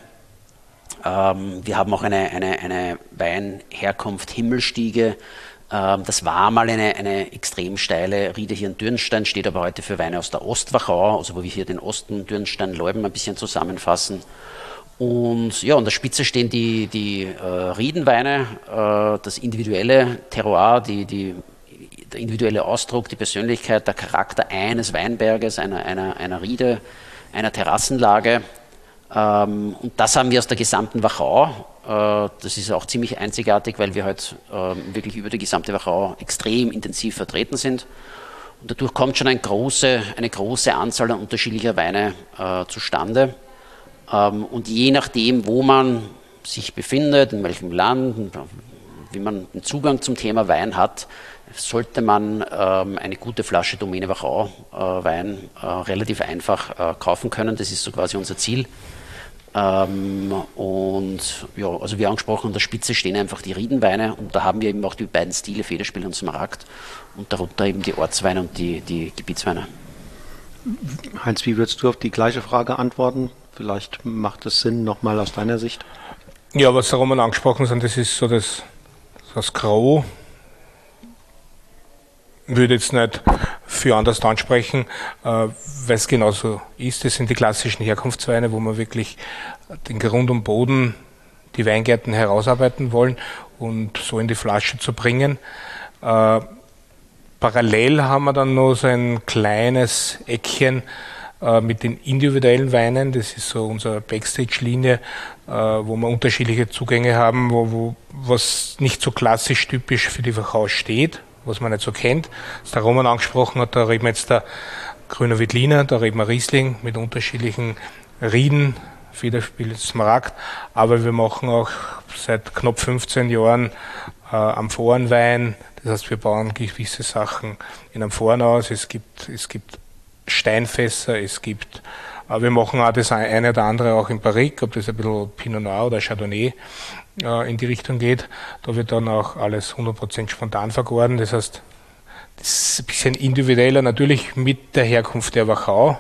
Ähm, wir haben auch eine, eine, eine Weinherkunft Himmelstiege. Ähm, das war mal eine, eine extrem steile Riede hier in Dürnstein, steht aber heute für Weine aus der Ostwachau, also wo wir hier den Osten Dürnstein, Leuben ein bisschen zusammenfassen. Und ja, an der Spitze stehen die, die äh, Riedenweine, äh, das individuelle Terroir, die, die, der individuelle Ausdruck, die Persönlichkeit, der Charakter eines Weinberges, einer, einer, einer Riede, einer Terrassenlage. Ähm, und das haben wir aus der gesamten Wachau. Äh, das ist auch ziemlich einzigartig, weil wir halt äh, wirklich über die gesamte Wachau extrem intensiv vertreten sind. Und dadurch kommt schon eine große, eine große Anzahl an unterschiedlicher Weine äh, zustande. Ähm, und je nachdem, wo man sich befindet, in welchem Land, wie man den Zugang zum Thema Wein hat, sollte man ähm, eine gute Flasche Domäne Wachau äh, Wein äh, relativ einfach äh, kaufen können. Das ist so quasi unser Ziel. Ähm, und ja, also wie angesprochen, an der Spitze stehen einfach die Riedenweine und da haben wir eben auch die beiden Stile, Federspiel und Smaragd und darunter eben die Ortsweine und die, die Gebietsweine. Heinz, wie würdest du auf die gleiche Frage antworten? Vielleicht macht es Sinn, nochmal aus deiner Sicht. Ja, was der Roman angesprochen hat, das ist so das, das Grau, würde jetzt nicht für anders ansprechen, äh, weil es genauso ist. Das sind die klassischen Herkunftsweine, wo wir wirklich den Grund und Boden, die Weingärten herausarbeiten wollen und so in die Flasche zu bringen. Äh, parallel haben wir dann noch so ein kleines Eckchen äh, mit den individuellen Weinen. Das ist so unsere Backstage-Linie, wo wir unterschiedliche Zugänge haben, wo, wo, was nicht so klassisch typisch für die Wachau steht, was man nicht so kennt. Das der Roman angesprochen hat, da reden wir jetzt der Grüner Wittliner, da reden wir Riesling mit unterschiedlichen Rieden, Federspiel Smaragd, aber wir machen auch seit knapp 15 Jahren äh, Amphorenwein, das heißt, wir bauen gewisse Sachen in Amphoren aus, es gibt, es gibt Steinfässer, es gibt aber wir machen auch das eine oder andere auch in Barrique, ob das ein bisschen Pinot Noir oder Chardonnay äh, in die Richtung geht. Da wird dann auch alles 100% spontan vergoren. Das heißt, das ist ein bisschen individueller, natürlich mit der Herkunft der Wachau,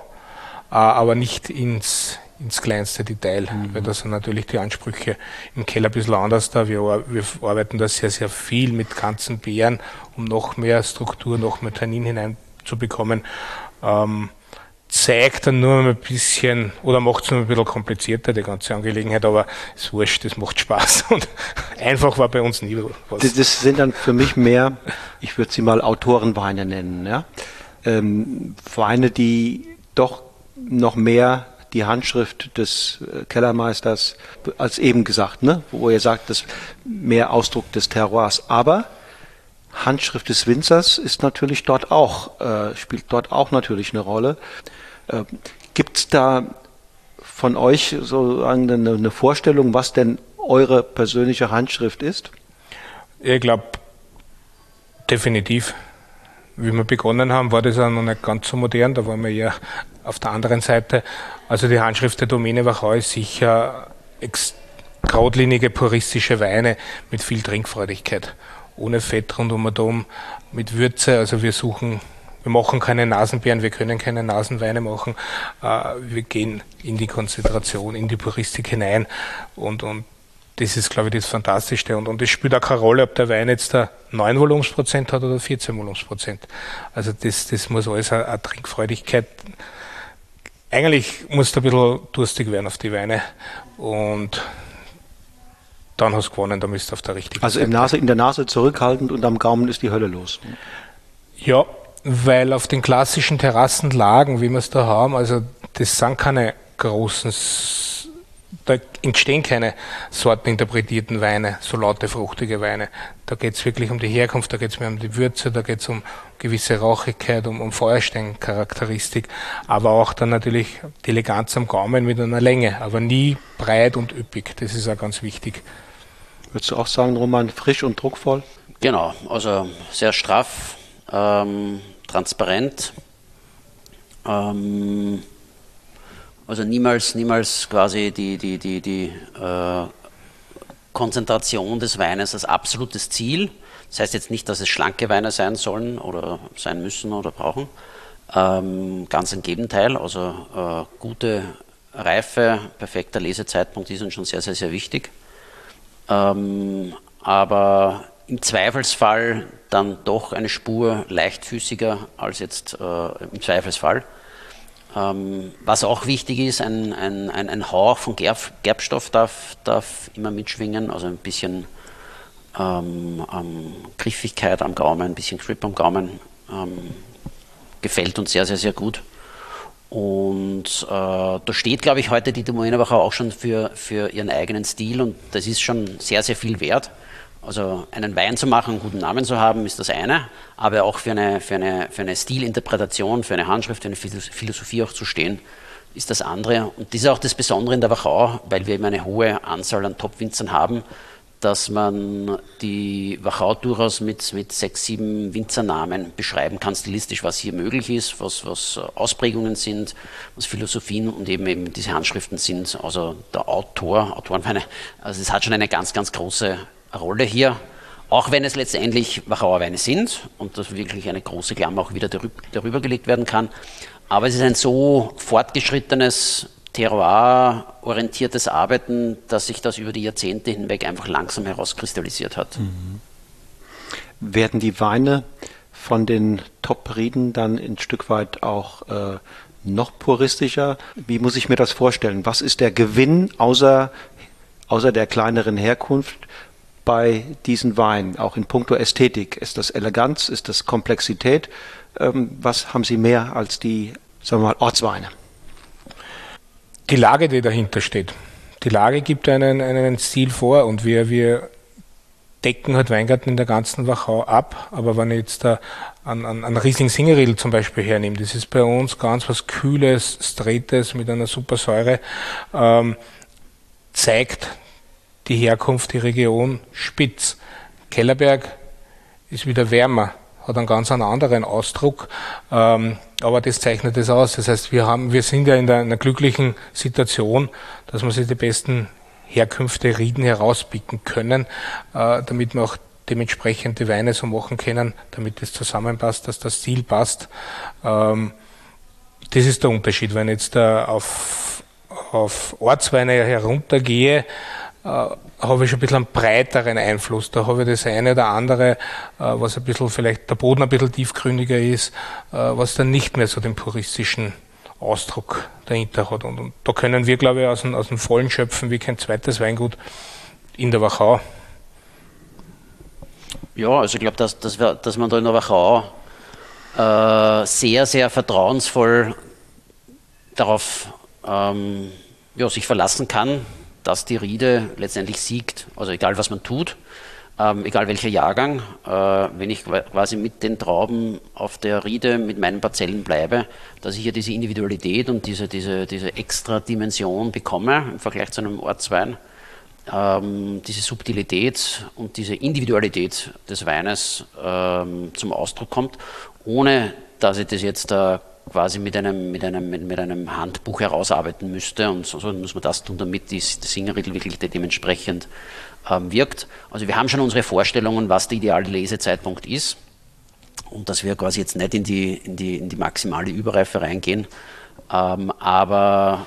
äh, aber nicht ins, ins kleinste Detail, mhm. weil da sind natürlich die Ansprüche im Keller ein bisschen anders da. Wir, wir arbeiten da sehr, sehr viel mit ganzen Beeren, um noch mehr Struktur, noch mehr Tannin hineinzubekommen. Ähm, zeigt dann nur ein bisschen oder macht es nur ein bisschen komplizierter, die ganze Angelegenheit, aber es ist wurscht, das macht Spaß *laughs* und einfach war bei uns nie was. Das, das sind dann für mich mehr, ich würde sie mal Autorenweine nennen, ja. Ähm, Weine, die doch noch mehr die Handschrift des äh, Kellermeisters als eben gesagt, ne? wo ihr sagt, das mehr Ausdruck des Terroirs. Aber Handschrift des Winzers ist natürlich dort auch, äh, spielt dort auch natürlich eine Rolle. Äh, Gibt es da von euch sozusagen eine, eine Vorstellung, was denn eure persönliche Handschrift ist? Ich glaube, definitiv. Wie wir begonnen haben, war das ja noch nicht ganz so modern, da waren wir eher auf der anderen Seite. Also die Handschrift der Domäne Wachau ist sicher krautlinige, puristische Weine mit viel Trinkfreudigkeit ohne Fett rund um den Dom, mit Würze. Also wir suchen, wir machen keine Nasenbeeren, wir können keine Nasenweine machen. Äh, wir gehen in die Konzentration, in die Puristik hinein und, und das ist, glaube ich, das Fantastischste. Und, und es spielt auch keine Rolle, ob der Wein jetzt da 9 Volumensprozent hat oder 14 Volumensprozent. Also das, das muss alles eine, eine Trinkfreudigkeit. Eigentlich muss du ein bisschen durstig werden auf die Weine. Und dann hast du gewonnen, dann bist du auf der richtigen Also im Nase, in der Nase zurückhaltend und am Gaumen ist die Hölle los. Ja, weil auf den klassischen Terrassenlagen, wie wir es da haben, also das sind keine großen, da entstehen keine sorteninterpretierten Weine, so laute, fruchtige Weine. Da geht es wirklich um die Herkunft, da geht es mehr um die Würze, da geht es um gewisse Rauchigkeit, um, um Feuersteincharakteristik, aber auch dann natürlich die Eleganz am Gaumen mit einer Länge, aber nie breit und üppig. Das ist auch ganz wichtig. Würdest du auch sagen, Roman, frisch und druckvoll? Genau, also sehr straff, ähm, transparent. Ähm, also niemals, niemals quasi die, die, die, die äh, Konzentration des Weines als absolutes Ziel. Das heißt jetzt nicht, dass es schlanke Weine sein sollen oder sein müssen oder brauchen. Ähm, ganz im Gegenteil, also äh, gute Reife, perfekter Lesezeitpunkt ist uns schon sehr, sehr, sehr wichtig. Ähm, aber im Zweifelsfall dann doch eine Spur leichtfüßiger als jetzt äh, im Zweifelsfall. Ähm, was auch wichtig ist, ein, ein, ein, ein Hauch von Gerb, Gerbstoff darf, darf immer mitschwingen, also ein bisschen ähm, ähm, Griffigkeit am Gaumen, ein bisschen Grip am Gaumen. Ähm, gefällt uns sehr, sehr, sehr gut. Und äh, da steht, glaube ich, heute die Domoenerbacher auch schon für, für ihren eigenen Stil und das ist schon sehr, sehr viel wert. Also einen Wein zu machen, einen guten Namen zu haben, ist das eine, aber auch für eine, für eine, für eine Stilinterpretation, für eine Handschrift, für eine Philosophie auch zu stehen, ist das andere. Und das ist auch das Besondere in der Wachau, weil wir eben eine hohe Anzahl an Top-Winzern haben, dass man die Wachau durchaus mit, mit sechs, sieben Winzernamen beschreiben kann, stilistisch, was hier möglich ist, was, was Ausprägungen sind, was Philosophien und eben, eben diese Handschriften sind. Also der Autor, Autorenweine, also es hat schon eine ganz, ganz große Rolle hier. Auch wenn es letztendlich Wachauer Weine sind und das wirklich eine große Klammer auch wieder darüber gelegt werden kann. Aber es ist ein so fortgeschrittenes terroir-orientiertes Arbeiten, dass sich das über die Jahrzehnte hinweg einfach langsam herauskristallisiert hat. Mhm. Werden die Weine von den Top-Rieden dann ein Stück weit auch äh, noch puristischer? Wie muss ich mir das vorstellen? Was ist der Gewinn außer, außer der kleineren Herkunft bei diesen Weinen, auch in puncto Ästhetik? Ist das Eleganz? Ist das Komplexität? Ähm, was haben Sie mehr als die, sagen wir mal, Ortsweine? die Lage, die dahinter steht. Die Lage gibt einen, einen Stil vor und wir, wir decken halt Weingarten in der ganzen Wachau ab. Aber wenn ich jetzt da an, an, an Riesling Singeriedl zum Beispiel hernehme, das ist bei uns ganz was Kühles, Straightes mit einer super Säure, ähm, zeigt die Herkunft, die Region spitz. Kellerberg ist wieder wärmer hat einen ganz anderen Ausdruck, ähm, aber das zeichnet es aus. Das heißt, wir haben, wir sind ja in der, einer glücklichen Situation, dass wir sich die besten Herkünfte Rieden herauspicken können, äh, damit wir auch dementsprechend die Weine so machen können, damit das zusammenpasst, dass das Stil passt. Ähm, das ist der Unterschied. Wenn ich jetzt äh, auf, auf Ortsweine heruntergehe, habe ich schon ein bisschen einen breiteren Einfluss. Da habe ich das eine oder andere, äh, was ein bisschen vielleicht der Boden ein bisschen tiefgründiger ist, äh, was dann nicht mehr so den puristischen Ausdruck dahinter hat. Und, und da können wir, glaube ich, aus dem, aus dem Vollen schöpfen wie kein zweites Weingut in der Wachau. Ja, also ich glaube, dass, dass, dass man da in der Wachau äh, sehr, sehr vertrauensvoll darauf ähm, ja, sich verlassen kann, dass die Riede letztendlich siegt. Also egal, was man tut, ähm, egal welcher Jahrgang, äh, wenn ich quasi mit den Trauben auf der Riede mit meinen Parzellen bleibe, dass ich hier diese Individualität und diese, diese, diese extra Dimension bekomme im Vergleich zu einem Ortswein. Ähm, diese Subtilität und diese Individualität des Weines ähm, zum Ausdruck kommt, ohne dass ich das jetzt äh, quasi mit einem, mit einem, mit einem Handbuch herausarbeiten müsste und so, so muss man das tun, damit die, wirklich dementsprechend ähm, wirkt. Also wir haben schon unsere Vorstellungen, was der ideale Lesezeitpunkt ist und dass wir quasi jetzt nicht in die, in die, in die maximale Überreife reingehen, ähm, aber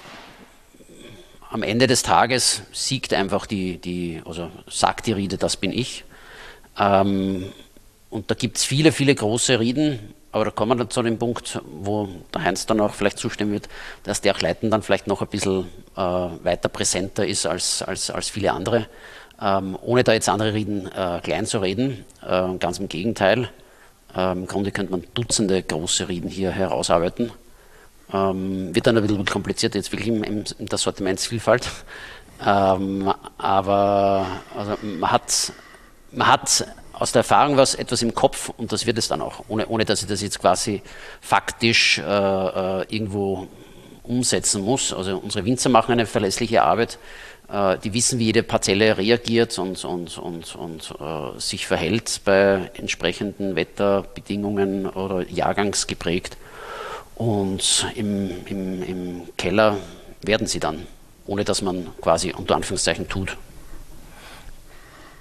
am Ende des Tages siegt einfach die, die also sagt die Riede, das bin ich. Ähm, und da gibt es viele, viele große Rieden, aber da kommen wir dann zu dem Punkt, wo der Heinz dann auch vielleicht zustimmen wird, dass der Leiten dann vielleicht noch ein bisschen äh, weiter präsenter ist als, als, als viele andere. Ähm, ohne da jetzt andere Rieden äh, klein zu reden, äh, ganz im Gegenteil. Ähm, Im Grunde könnte man Dutzende große Rieden hier herausarbeiten. Ähm, wird dann ein bisschen kompliziert, jetzt wirklich in, in der Sortimentsvielfalt. Ähm, aber also man, hat, man hat aus der Erfahrung was etwas im Kopf und das wird es dann auch, ohne, ohne dass ich das jetzt quasi faktisch äh, äh, irgendwo umsetzen muss. Also unsere Winzer machen eine verlässliche Arbeit. Äh, die wissen, wie jede Parzelle reagiert und, und, und, und äh, sich verhält bei entsprechenden Wetterbedingungen oder jahrgangsgeprägt. Und im, im, im Keller werden sie dann, ohne dass man quasi unter Anführungszeichen tut.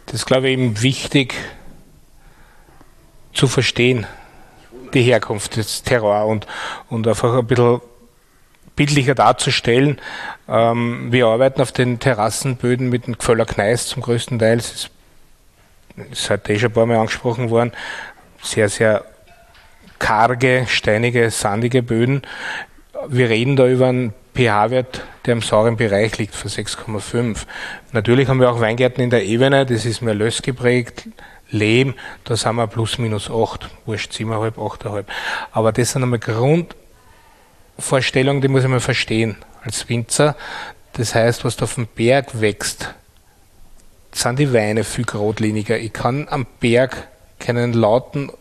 Das ist, glaube ich, eben wichtig zu verstehen, die Herkunft des Terror und, und einfach ein bisschen bildlicher darzustellen. Ähm, wir arbeiten auf den Terrassenböden mit dem Gföller Gneis zum größten Teil. Es ist, ist heute eh schon ein paar Mal angesprochen worden. Sehr, sehr karge, steinige, sandige Böden. Wir reden da über einen pH-Wert, der im sauren Bereich liegt, von 6,5. Natürlich haben wir auch Weingärten in der Ebene, das ist mehr lössgeprägt, Lehm, da sind wir plus minus 8, wurscht 7,5, 8,5. Aber das sind einmal Grundvorstellungen, die muss ich mal verstehen als Winzer. Das heißt, was da auf dem Berg wächst, sind die Weine viel geradliniger. Ich kann am Berg keinen lauten,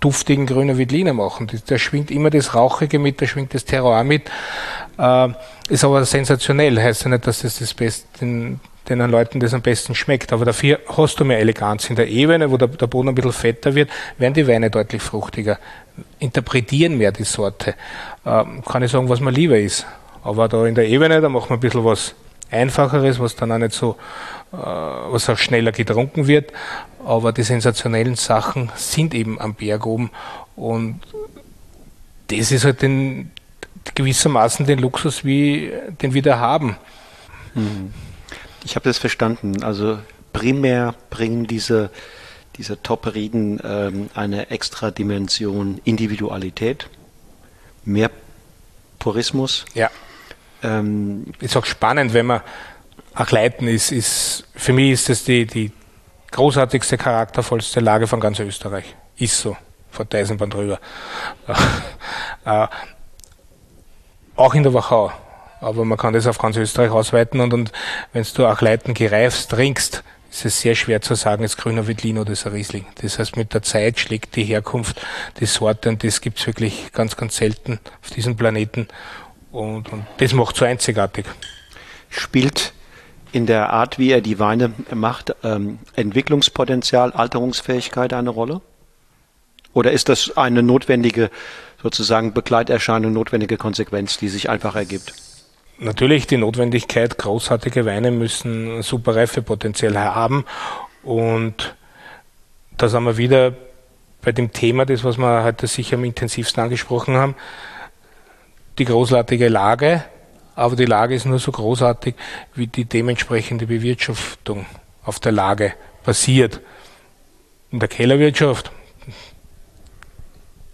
duftigen grünen Veltliner machen. Da schwingt immer das Rauchige mit, da schwingt das Terroir mit. Äh, ist aber sensationell. Heißt ja nicht, dass das das den, den Leuten das am besten schmeckt. Aber dafür hast du mehr Eleganz. In der Ebene, wo der, der Boden ein bisschen fetter wird, werden die Weine deutlich fruchtiger. Interpretieren mehr die Sorte. Äh, kann ich sagen, was mir lieber ist. Aber da in der Ebene, da machen wir ein bisschen was Einfacheres, was dann auch nicht so, äh, was auch schneller getrunken wird. Aber die sensationellen Sachen sind eben am Berg oben. Und das ist halt den, gewissermaßen den Luxus, wie, den wir da haben. Hm. Ich habe das verstanden. Also primär bringen diese, diese Top-Rieden ähm, eine extra Dimension Individualität, mehr Purismus. Ja. Ähm, ist auch spannend, wenn man auch leiten ist, ist für mich ist das die, die großartigste, charaktervollste Lage von ganz Österreich. Ist so. Vor Eisenbahn drüber. *laughs* auch in der Wachau. Aber man kann das auf ganz Österreich ausweiten und, und wenn du auch Leiten gereifst, trinkst, ist es sehr schwer zu sagen, ist grüner Veltlin oder ist ein Riesling. Das heißt, mit der Zeit schlägt die Herkunft die Sorte und das gibt's wirklich ganz, ganz selten auf diesem Planeten. Und, und das macht so einzigartig. Spielt in der Art, wie er die Weine macht, ähm, Entwicklungspotenzial, Alterungsfähigkeit eine Rolle? Oder ist das eine notwendige, sozusagen Begleiterscheinung, notwendige Konsequenz, die sich einfach ergibt? Natürlich die Notwendigkeit, großartige Weine müssen super Reifepotenzial haben und da sind wir wieder bei dem Thema, das was wir heute sicher am intensivsten angesprochen haben, die großartige Lage, aber die Lage ist nur so großartig, wie die dementsprechende Bewirtschaftung auf der Lage passiert. In der Kellerwirtschaft,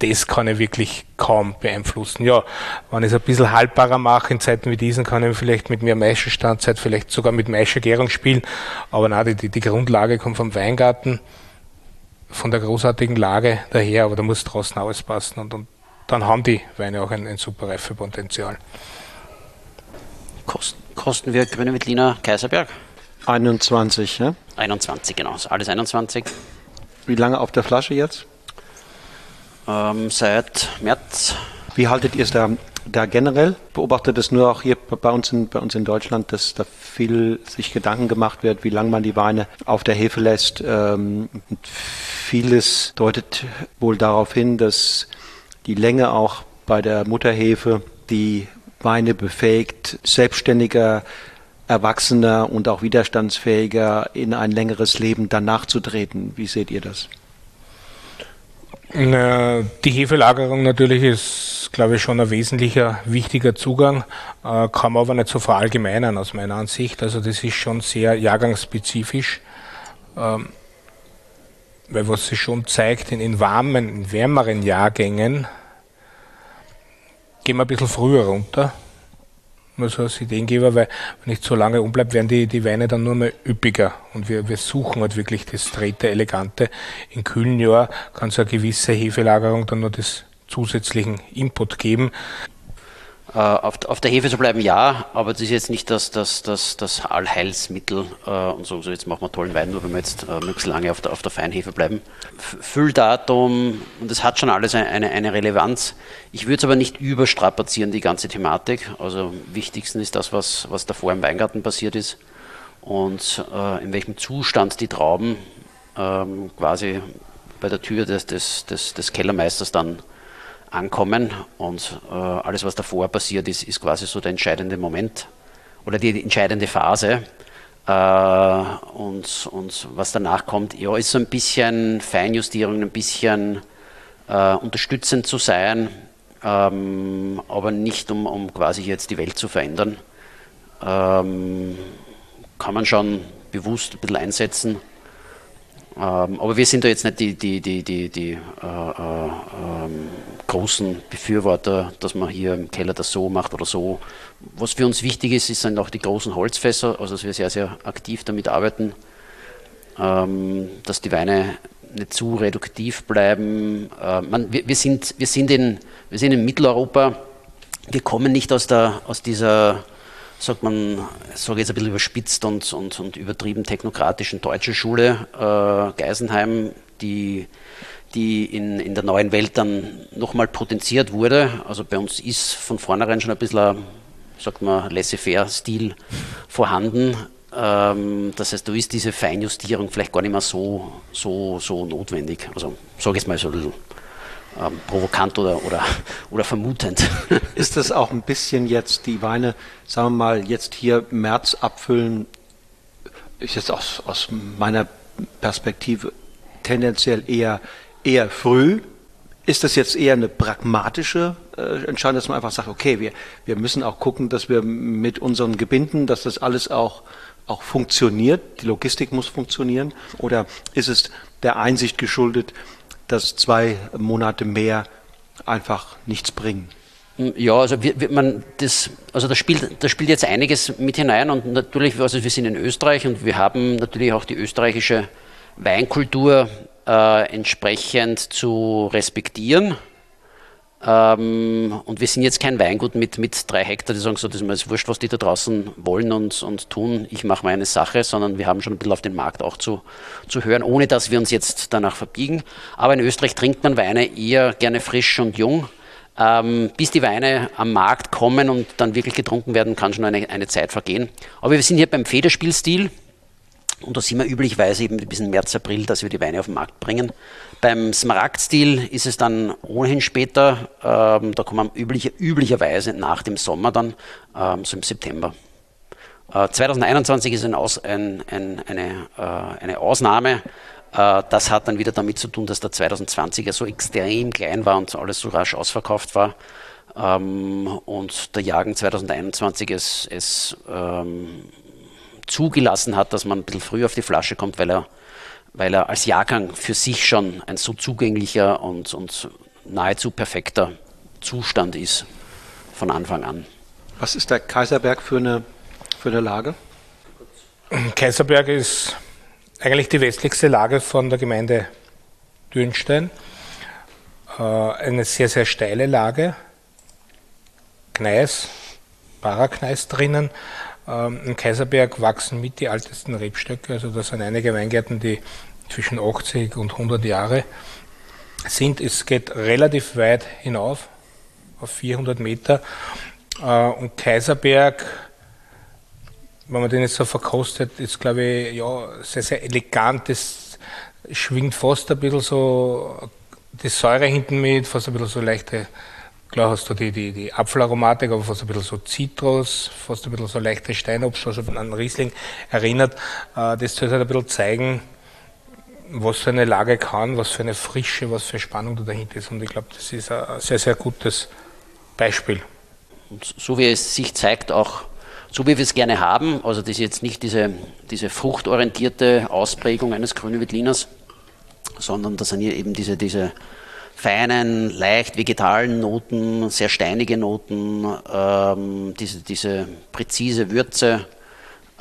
das kann ich wirklich kaum beeinflussen. Ja, wenn ich es ein bisschen haltbarer mache in Zeiten wie diesen, kann ich vielleicht mit mehr Maischestandzeit, vielleicht sogar mit Maischergärung spielen. Aber nein, die, die Grundlage kommt vom Weingarten, von der großartigen Lage daher, aber da muss draußen alles passen und, und dann haben die Weine auch ein, ein super Reifepotenzial. Kosten, kosten wir Grüne Wittliner Kaiserberg? 21, ja? 21, genau. Alles 21. Wie lange auf der Flasche jetzt? Ähm, seit März. Wie haltet ihr es da, da generell? Beobachtet es nur auch hier bei uns, in, bei uns in Deutschland, dass da viel sich Gedanken gemacht wird, wie lange man die Weine auf der Hefe lässt. Ähm, vieles deutet wohl darauf hin, dass die Länge auch bei der Mutterhefe die Weine befähigt, selbstständiger, erwachsener und auch widerstandsfähiger in ein längeres Leben danach zu treten. Wie seht ihr das? Die Hefelagerung natürlich ist, glaube ich, schon ein wesentlicher, wichtiger Zugang, äh, kann man aber nicht so verallgemeinern aus meiner Ansicht. Also das ist schon sehr jahrgangsspezifisch, ähm, weil was sich schon zeigt, in, warmen, in wärmeren Jahrgängen gehen wir ein bisschen früher runter nur so als Ideengeber, weil wenn ich zu lange umbleibe, werden die, die Weine dann nur mehr üppiger. Und wir, wir suchen halt wirklich das Drehte, Elegante. In kühlen Jahr kann es eine gewisse Hefelagerung dann nur das zusätzlichen Input geben. Äh, auf, auf, der Hefe zu bleiben, ja, aber das ist jetzt nicht das, das, das, das Allheilsmittel äh, und so, so, jetzt machen wir tollen Wein, nur wenn wir jetzt äh, möglichst lange auf der, auf der Feinhefe bleiben. Fülldatum, und das hat schon alles eine, eine Relevanz. Ich würde es aber nicht überstrapazieren, die ganze Thematik. Also wichtigsten ist das, was, was davor im Weingarten passiert ist und äh, in welchem Zustand die Trauben ähm, quasi bei der Tür des, des, des, des Kellermeisters dann ankommen und äh, alles, was davor passiert ist, ist quasi so der entscheidende Moment oder die entscheidende Phase. Äh, und, und was danach kommt, ja, ist so ein bisschen Feinjustierung, ein bisschen äh, unterstützend zu sein, ähm, aber nicht um, um quasi jetzt die Welt zu verändern. Ähm, kann man schon bewusst ein bisschen einsetzen. Ähm, aber wir sind da jetzt nicht die, die, die, die, die äh, äh, ähm, großen Befürworter, dass man hier im Keller das so macht oder so. Was für uns wichtig ist, sind auch die großen Holzfässer, also dass wir sehr, sehr aktiv damit arbeiten, ähm, dass die Weine nicht zu reduktiv bleiben. Äh, man, wir, wir, sind, wir, sind in, wir sind in Mitteleuropa, wir kommen nicht aus, der, aus dieser sagt man, sage jetzt ein bisschen überspitzt und, und, und übertrieben technokratischen deutschen Schule äh, Geisenheim, die, die in, in der neuen Welt dann nochmal potenziert wurde. Also bei uns ist von vornherein schon ein bisschen, sagt man, laissez-faire-Stil vorhanden. Ähm, das heißt, da ist diese Feinjustierung vielleicht gar nicht mehr so, so, so notwendig. Also sage ich es mal so ein bisschen ähm, provokant oder, oder, oder vermutend. *laughs* Ist das auch ein bisschen jetzt die Weine, sagen wir mal, jetzt hier März abfüllen, ist jetzt aus, aus meiner Perspektive tendenziell eher, eher früh. Ist das jetzt eher eine pragmatische äh, Entscheidung, dass man einfach sagt, okay, wir, wir müssen auch gucken, dass wir mit unseren Gebinden, dass das alles auch, auch funktioniert, die Logistik muss funktionieren? Oder ist es der Einsicht geschuldet, dass zwei Monate mehr einfach nichts bringen. Ja, also wir, wir, man, das, also da spielt, da spielt jetzt einiges mit hinein und natürlich, also wir sind in Österreich und wir haben natürlich auch die österreichische Weinkultur äh, entsprechend zu respektieren. Ähm, und wir sind jetzt kein Weingut mit, mit drei Hektar, die sagen so, das ist mir wurscht, was die da draußen wollen und, und tun, ich mache meine Sache, sondern wir haben schon ein bisschen auf den Markt auch zu, zu hören, ohne dass wir uns jetzt danach verbiegen. Aber in Österreich trinkt man Weine eher gerne frisch und jung. Ähm, bis die Weine am Markt kommen und dann wirklich getrunken werden, kann schon eine, eine Zeit vergehen. Aber wir sind hier beim Federspielstil. Und da sind wir üblicherweise eben bis in März, April, dass wir die Weine auf den Markt bringen. Beim Smaragd-Stil ist es dann ohnehin später, ähm, da kommen wir üblicher, üblicherweise nach dem Sommer dann, ähm, so im September. Äh, 2021 ist ein Aus, ein, ein, eine, äh, eine Ausnahme. Äh, das hat dann wieder damit zu tun, dass der 2020er so extrem klein war und alles so rasch ausverkauft war. Ähm, und der Jagen 2021 es, es ähm, zugelassen hat, dass man ein bisschen früher auf die Flasche kommt, weil er, weil er als Jahrgang für sich schon ein so zugänglicher und, und nahezu perfekter Zustand ist von Anfang an. Was ist der Kaiserberg für eine, für eine Lage? Kaiserberg ist eigentlich die westlichste Lage von der Gemeinde Dürnstein. Äh, eine sehr, sehr steile Lage. Gneis, Paragneis drinnen. Ähm, Im Kaiserberg wachsen mit die ältesten Rebstöcke, also das sind einige Weingärten, die zwischen 80 und 100 Jahre sind. Es geht relativ weit hinauf, auf 400 Meter. Äh, und Kaiserberg, wenn man den jetzt so verkostet, ist, glaube ich, ja, sehr, sehr elegant. Das schwingt fast ein bisschen so die Säure hinten mit, fast ein bisschen so leichte Klar hast du die, die, die Apfelaromatik, aber fast ein bisschen so Zitrus, fast ein bisschen so leichte Steinobst, was an Riesling erinnert. Äh, das soll halt ein bisschen zeigen, was für eine Lage kann, was für eine Frische, was für Spannung da dahinter ist. Und ich glaube, das ist ein sehr, sehr gutes Beispiel. So wie es sich zeigt, auch so wie wir es gerne haben, also das ist jetzt nicht diese, diese fruchtorientierte Ausprägung eines grünen Wittliners, sondern das sind hier eben diese, diese feinen, leicht vegetalen Noten, sehr steinige Noten, ähm, diese, diese präzise Würze,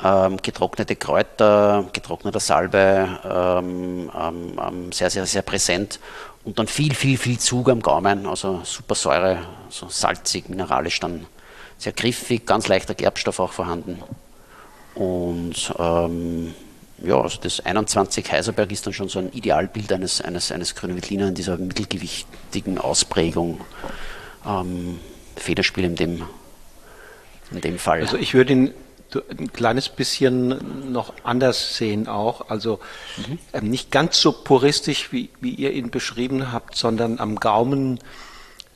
ähm, getrocknete Kräuter, getrockneter Salbe, ähm, ähm, ähm, sehr, sehr, sehr präsent und dann viel, viel, viel Zug am Gaumen, also super Säure, so salzig, mineralisch dann sehr griffig, ganz leichter Gerbstoff auch vorhanden. Und ähm, ja, also das 21 Heiserberg ist dann schon so ein Idealbild eines, eines, eines Grünen Veltliner in dieser mittelgewichtigen Ausprägung. Ähm, Federspiel in dem, in dem Fall. Also ich würde ihn ein kleines bisschen noch anders sehen auch. Also mhm. ähm, nicht ganz so puristisch, wie, wie ihr ihn beschrieben habt, sondern am Gaumen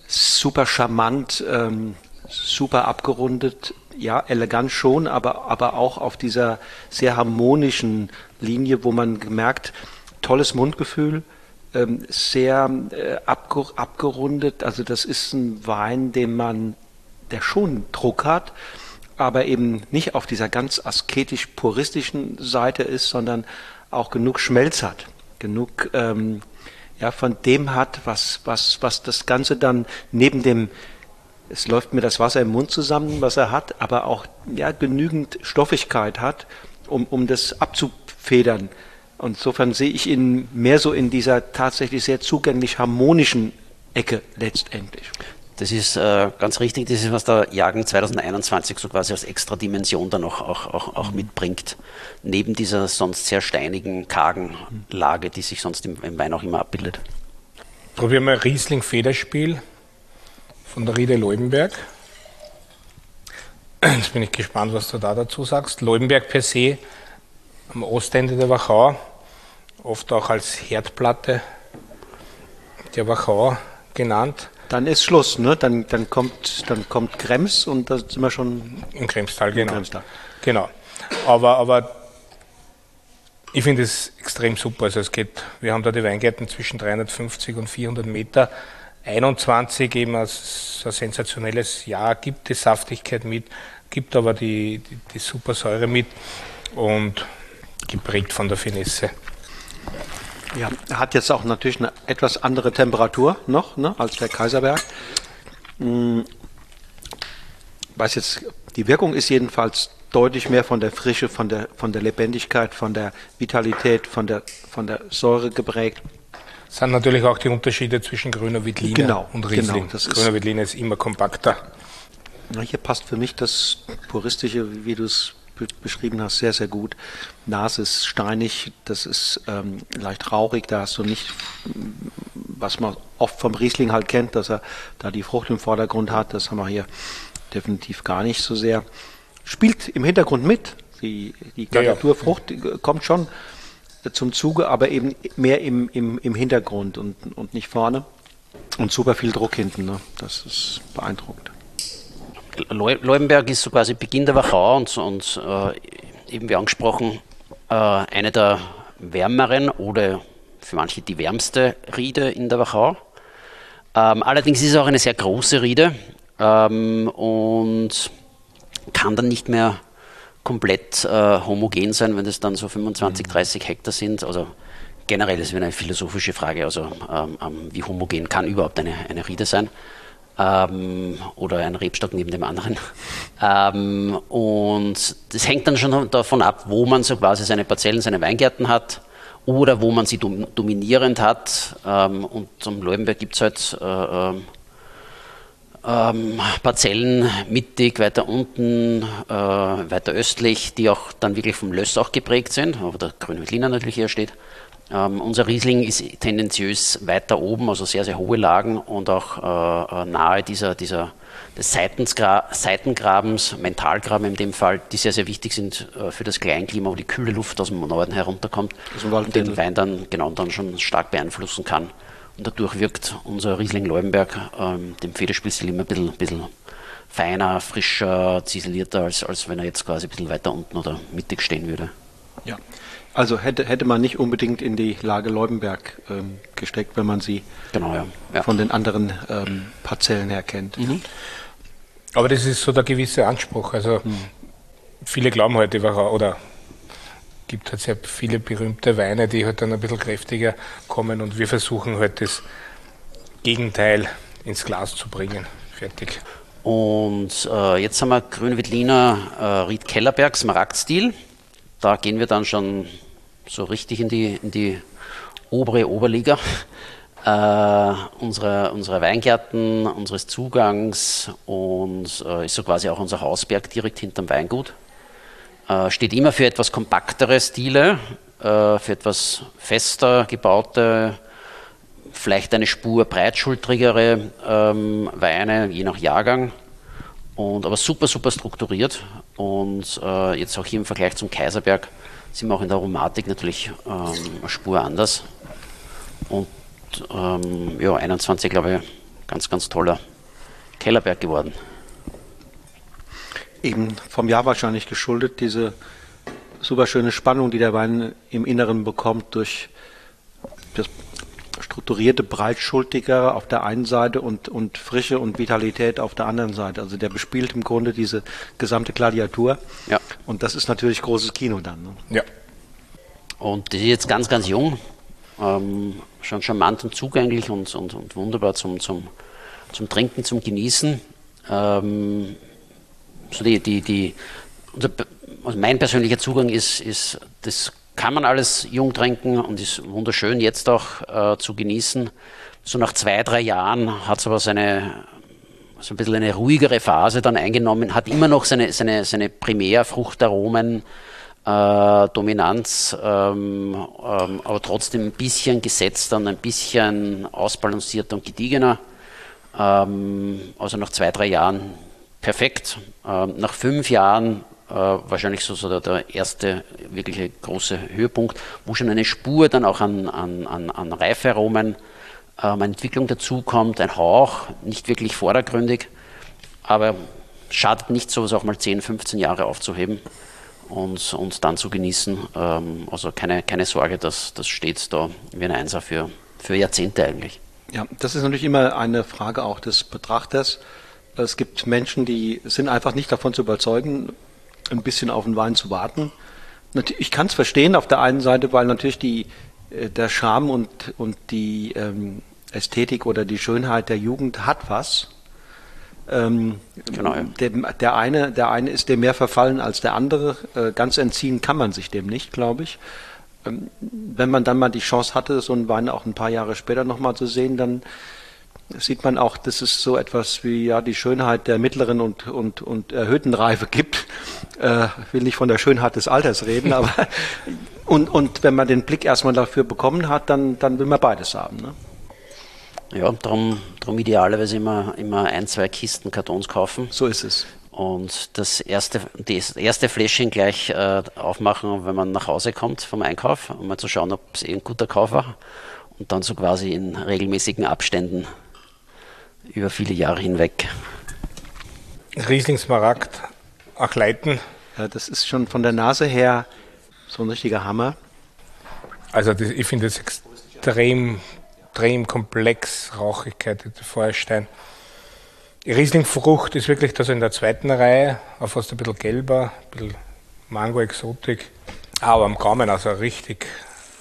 super charmant, ähm, super abgerundet, ja, elegant schon, aber, aber auch auf dieser sehr harmonischen Linie, wo man gemerkt, tolles Mundgefühl, ähm, sehr äh, abger abgerundet. Also das ist ein Wein, den man, der schon Druck hat, aber eben nicht auf dieser ganz asketisch-puristischen Seite ist, sondern auch genug Schmelz hat, genug ähm, ja, von dem hat, was, was, was das Ganze dann neben dem, es läuft mir das Wasser im Mund zusammen, was er hat, aber auch ja, genügend Stoffigkeit hat, um, um das abzufedern. Und insofern sehe ich ihn mehr so in dieser tatsächlich sehr zugänglich harmonischen Ecke letztendlich. Das ist äh, ganz richtig, das ist, was der Jagen 2021 so quasi als extra Dimension dann auch, auch, auch, auch mhm. mitbringt. Neben dieser sonst sehr steinigen, kargen Lage, die sich sonst im, im Wein auch immer abbildet. Probieren wir Riesling Federspiel von der Riede Leubenberg. Jetzt bin ich gespannt, was du da dazu sagst. Leubenberg per se am Ostende der Wachau, oft auch als Herdplatte der Wachau genannt. Dann ist Schluss, ne? Dann, dann kommt, dann kommt Krems und da sind wir schon im Kremstal, genau. Kremstal. Genau. Aber, aber ich finde es extrem super. Also es geht, wir haben da die Weingärten zwischen 350 und 400 Meter. 21 eben als ein sensationelles Jahr, gibt die Saftigkeit mit, gibt aber die, die, die super Säure mit und geprägt von der Finesse. Ja, er hat jetzt auch natürlich eine etwas andere Temperatur noch ne, als der Kaiserberg. Hm, weiß jetzt, die Wirkung ist jedenfalls deutlich mehr von der Frische, von der, von der Lebendigkeit, von der Vitalität, von der, von der Säure geprägt. Sind natürlich auch die Unterschiede zwischen grüner Veltliner genau, und Riesling. Genau, das grüner Veltliner ist immer kompakter. Na, hier passt für mich das Puristische, wie du es beschrieben hast, sehr, sehr gut. Nase ist steinig, das ist ähm, leicht rauchig, da hast du nicht, was man oft vom Riesling halt kennt, dass er da die Frucht im Vordergrund hat, das haben wir hier definitiv gar nicht so sehr. Spielt im Hintergrund mit, die, die Garniturfrucht ja, ja. kommt schon zum Zuge, aber eben mehr im, im, im Hintergrund und, und nicht vorne. Und super viel Druck hinten, ne? das ist beeindruckend. Leubenberg ist so quasi Beginn der Wachau und, und äh, eben wie angesprochen, äh, eine der wärmeren oder für manche die wärmste Riede in der Wachau. Ähm, allerdings ist es auch eine sehr große Riede ähm, und kann dann nicht mehr komplett äh, homogen sein, wenn es dann so 25, 30 mhm. Hektar sind. Also generell ist es eine philosophische Frage, also ähm, ähm, wie homogen kann überhaupt eine, eine Riede sein ähm, oder ein Rebstock neben dem anderen. *laughs* Ähm, und das hängt dann schon davon ab, wo man so quasi seine Parzellen, seine Weingärten hat oder wo man sie dom dominierend hat. Ähm, und zum Leubenberg gibt es halt äh, ähm, Parzellen mittig, weiter unten, äh, weiter östlich, die auch dann wirklich vom Löss auch geprägt sind, wo der grüne Veltliner natürlich hier steht. Ähm, unser Riesling ist tendenziös weiter oben, also sehr, sehr hohe Lagen und auch äh, äh nahe dieser, dieser des Seitengra Seitengrabens, Mentalgraben in dem Fall, die sehr, sehr wichtig sind äh, für das Kleinklima, wo die kühle Luft aus dem Norden herunterkommt und den Wein dann, genau, dann schon stark beeinflussen kann. Und dadurch wirkt unser Riesling Leubenberg ähm, dem Federspielstil immer ein bisschen, bisschen feiner, frischer, ziselierter, als, als wenn er jetzt quasi ein bisschen weiter unten oder mittig stehen würde. Ja. Also hätte, hätte man nicht unbedingt in die Lage Leubenberg ähm, gesteckt, wenn man sie genau, ja. Ja. von den anderen ähm, Parzellen her kennt. Mhm. Aber das ist so der gewisse Anspruch. Also mhm. viele glauben heute, oder gibt halt sehr viele berühmte Weine, die halt dann ein bisschen kräftiger kommen und wir versuchen halt das Gegenteil ins Glas zu bringen. Fertig. Und äh, jetzt haben wir Grün Veltliner äh, Ried Kellerberg Smaragdstil. Da gehen wir dann schon so richtig in die, in die obere Oberliga. äh, unserer, unserer Weingärten, unseres Zugangs und äh, ist so quasi auch unser Hausberg direkt hinterm Weingut. Äh, steht immer für etwas kompaktere Stile, äh, für etwas fester gebaute, vielleicht eine Spur breitschultrigere ähm, Weine, je nach Jahrgang. Und, aber super, super strukturiert. Und äh, jetzt auch hier im Vergleich zum Kaiserberg sind wir auch in der Aromatik natürlich ähm, eine Spur anders. Und ähm, ja, 21, glaube ich, ganz, ganz toller Kellerberg geworden. Eben vom Jahr wahrscheinlich geschuldet, diese super schöne Spannung, die der Wein im Inneren bekommt durch das strukturierte Breitschultige auf der einen Seite und, und Frische und Vitalität auf der anderen Seite. Also der bespielt im Grunde diese gesamte Gladiatur. Ja. Und das ist natürlich großes Kino dann. Ne? Ja. Und die ist jetzt ganz, ganz jung. Ähm, schon charmant und zugänglich und, und, und wunderbar zum, zum, zum Trinken, zum Genießen. Ähm, so die, die, die, unser, also mein persönlicher Zugang ist, ist, das kann man alles jung trinken und ist wunderschön jetzt auch äh, zu genießen. So nach zwei, drei Jahren hat es aber seine, so ein bisschen eine ruhigere Phase dann eingenommen, hat immer noch seine, seine, seine Primärfruchtaromen, äh, Dominanz, ähm, ähm, aber trotzdem ein bisschen gesetzter und ein bisschen ausbalancierter und gediegener. Ähm, also nach zwei, drei Jahren perfekt. Ähm, nach fünf Jahren äh, wahrscheinlich so, der, erste wirkliche große Höhepunkt, wo schon eine Spur dann auch an, an, an, an Reiferomen, ähm, Entwicklung dazukommt, ein Hauch, nicht wirklich vordergründig, aber schadet nicht, sowas auch mal 10, 15 Jahre aufzuheben und, und dann zu genießen. Ähm, also keine, keine Sorge, das, das steht da wie ein Einser für, für Jahrzehnte eigentlich. Ja, das ist natürlich immer eine Frage auch des Betrachters. Es gibt Menschen, die sind einfach nicht davon zu überzeugen, ein bisschen auf den Wein zu warten. Ich kann es verstehen auf der einen Seite, weil natürlich die, äh, der Charme und, und die ähm, Ästhetik oder die Schönheit der Jugend hat was. Ähm, genau, ja. der, der, eine, der eine ist dem mehr verfallen als der andere. Äh, ganz entziehen kann man sich dem nicht, glaube ich. Ähm, wenn man dann mal die Chance hatte, so einen Wein auch ein paar Jahre später nochmal zu sehen, dann sieht man auch, dass es so etwas wie ja die Schönheit der mittleren und, und, und erhöhten Reife gibt. Äh, ich will nicht von der Schönheit des Alters reden, aber *laughs* und, und wenn man den Blick erstmal dafür bekommen hat, dann, dann will man beides haben. Ne? Ja, darum, darum idealerweise immer, immer ein, zwei Kisten Kartons kaufen. So ist es. Und das erste, das erste Fläschchen gleich äh, aufmachen, wenn man nach Hause kommt vom Einkauf, um mal zu schauen, ob es ein guter Kauf war. Und dann so quasi in regelmäßigen Abständen über viele Jahre hinweg. Riesling Smaragd, Achleiten. Ja, das ist schon von der Nase her so ein richtiger Hammer. Also das, ich finde es extrem extrem komplex, Rauchigkeit, der Feuerstein. Die Rieslingfrucht ist wirklich das in der zweiten Reihe, auch fast ein bisschen gelber, ein bisschen Mango-Exotik. Aber am Gaumen also richtig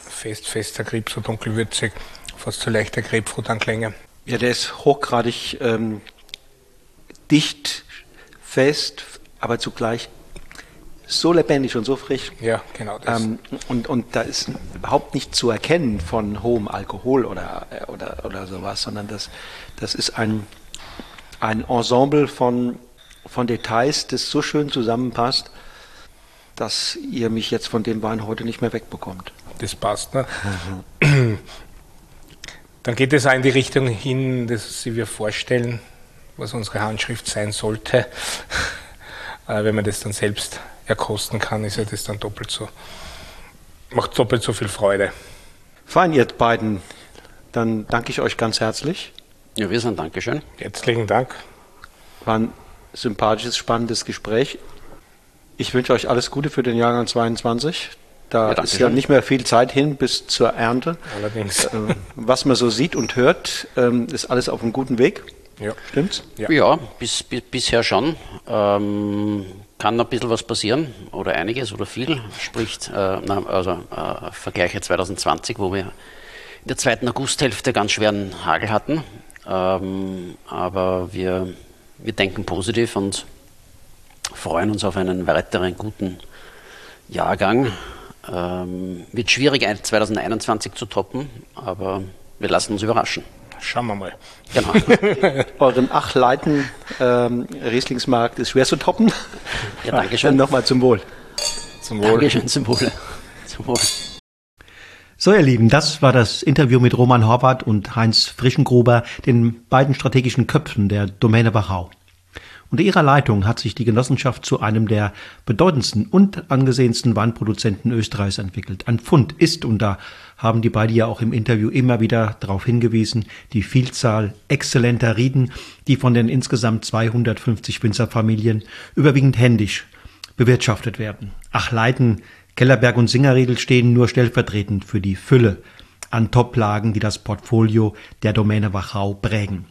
fest, fester Grip, so dunkelwürzig, fast so leichter Grapefruit-Anklänge. Ja, der ist hochgradig ähm, dicht, fest, aber zugleich so lebendig und so frisch. Ja, genau. Das. Ähm, und, und da ist überhaupt nicht zu erkennen von hohem Alkohol oder, oder, oder sowas, sondern das, das ist ein, ein Ensemble von, von Details, das so schön zusammenpasst, dass ihr mich jetzt von dem Wein heute nicht mehr wegbekommt. Das passt, ne? *laughs* Dann geht es auch in die Richtung hin, dass Sie wir vorstellen, was unsere Handschrift sein sollte, *laughs* äh, wenn man das dann selbst erkosten kann, ist ja das dann doppelt so, macht doppelt so viel Freude. Fein, ihr beiden. Dann danke ich euch ganz herzlich. Ja, wir sind Dankeschön. Herzlichen Dank. War ein sympathisches, spannendes Gespräch. Ich wünsche euch alles Gute für den Jahrgang 22. Da ja, ist ja nicht mehr viel Zeit hin bis zur Ernte. Allerdings. Äh, was man so sieht und hört, ähm, ist alles auf einem guten Weg. Ja. Stimmt's? Ja, ja bis, bis, bisher schon. Ähm, kann noch ein bisschen was passieren oder einiges oder viel. Spricht, äh, also äh, Vergleiche 2020, wo wir in der zweiten Augusthälfte ganz schweren Hagel hatten. Ähm, aber wir, wir denken positiv und freuen uns auf einen weiteren guten Jahrgang. Ähm, wird schwierig 2021 zu toppen, aber wir lassen uns überraschen. Schauen wir mal. Genau. *laughs* Euren Achleiten ähm, Rieslingsmarkt ist schwer zu toppen. Ja, danke schön. Nochmal zum Wohl. Zum Wohl. Dankeschön, zum Wohl. Zum Wohl. So, ihr Lieben, das war das Interview mit Roman Horvath und Heinz Frischengruber, den beiden strategischen Köpfen der Domäne Wachau. Unter ihrer Leitung hat sich die Genossenschaft zu einem der bedeutendsten und angesehensten Weinproduzenten Österreichs entwickelt. Ein Fund ist, und da haben die beiden ja auch im Interview immer wieder darauf hingewiesen, die Vielzahl exzellenter Rieden, die von den insgesamt 250 Winzerfamilien überwiegend händisch bewirtschaftet werden. Ach, Leiten, Kellerberg und Singerriedel stehen nur stellvertretend für die Fülle an Toplagen, die das Portfolio der Domäne Wachau prägen.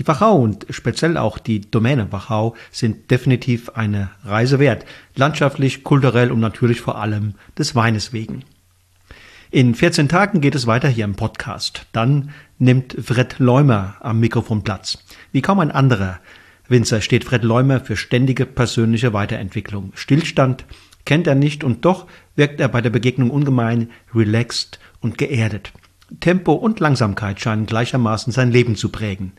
Die Wachau und speziell auch die Domäne Wachau sind definitiv eine Reise wert, landschaftlich, kulturell und natürlich vor allem des Weines wegen. In 14 Tagen geht es weiter hier im Podcast. Dann nimmt Fred Leumer am Mikrofon Platz. Wie kaum ein anderer Winzer steht Fred Leumer für ständige persönliche Weiterentwicklung. Stillstand kennt er nicht und doch wirkt er bei der Begegnung ungemein relaxed und geerdet. Tempo und Langsamkeit scheinen gleichermaßen sein Leben zu prägen.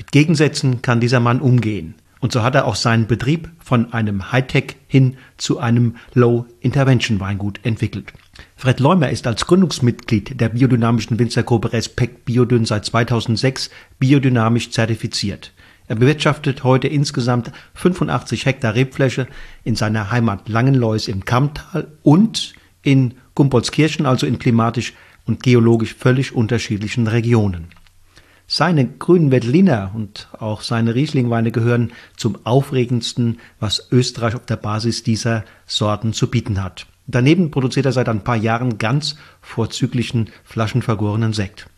Mit Gegensätzen kann dieser Mann umgehen. Und so hat er auch seinen Betrieb von einem Hightech hin zu einem Low-Intervention-Weingut entwickelt. Fred Leumer ist als Gründungsmitglied der biodynamischen Winzergruppe Respekt Biodyn seit 2006 biodynamisch zertifiziert. Er bewirtschaftet heute insgesamt 85 Hektar Rebfläche in seiner Heimat Langenlois im Kammtal und in Gumpoldskirchen, also in klimatisch und geologisch völlig unterschiedlichen Regionen. Seine grünen Veltliner und auch seine Rieslingweine gehören zum aufregendsten, was Österreich auf der Basis dieser Sorten zu bieten hat. Daneben produziert er seit ein paar Jahren ganz vorzüglichen flaschenvergorenen Sekt.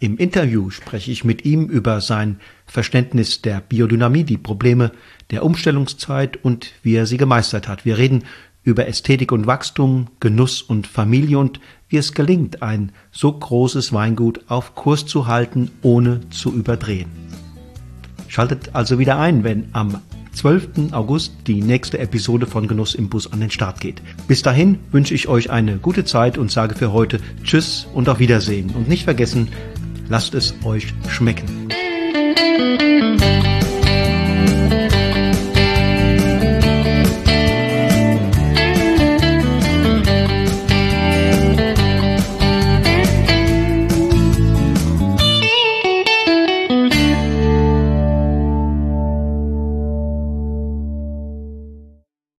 Im Interview spreche ich mit ihm über sein Verständnis der Biodynamie, die Probleme der Umstellungszeit und wie er sie gemeistert hat. Wir reden über Ästhetik und Wachstum, Genuss und Familie und wie es gelingt, ein so großes Weingut auf Kurs zu halten, ohne zu überdrehen. Schaltet also wieder ein, wenn am 12. August die nächste Episode von Genuss im Bus an den Start geht. Bis dahin wünsche ich euch eine gute Zeit und sage für heute Tschüss und auf Wiedersehen. Und nicht vergessen, lasst es euch schmecken.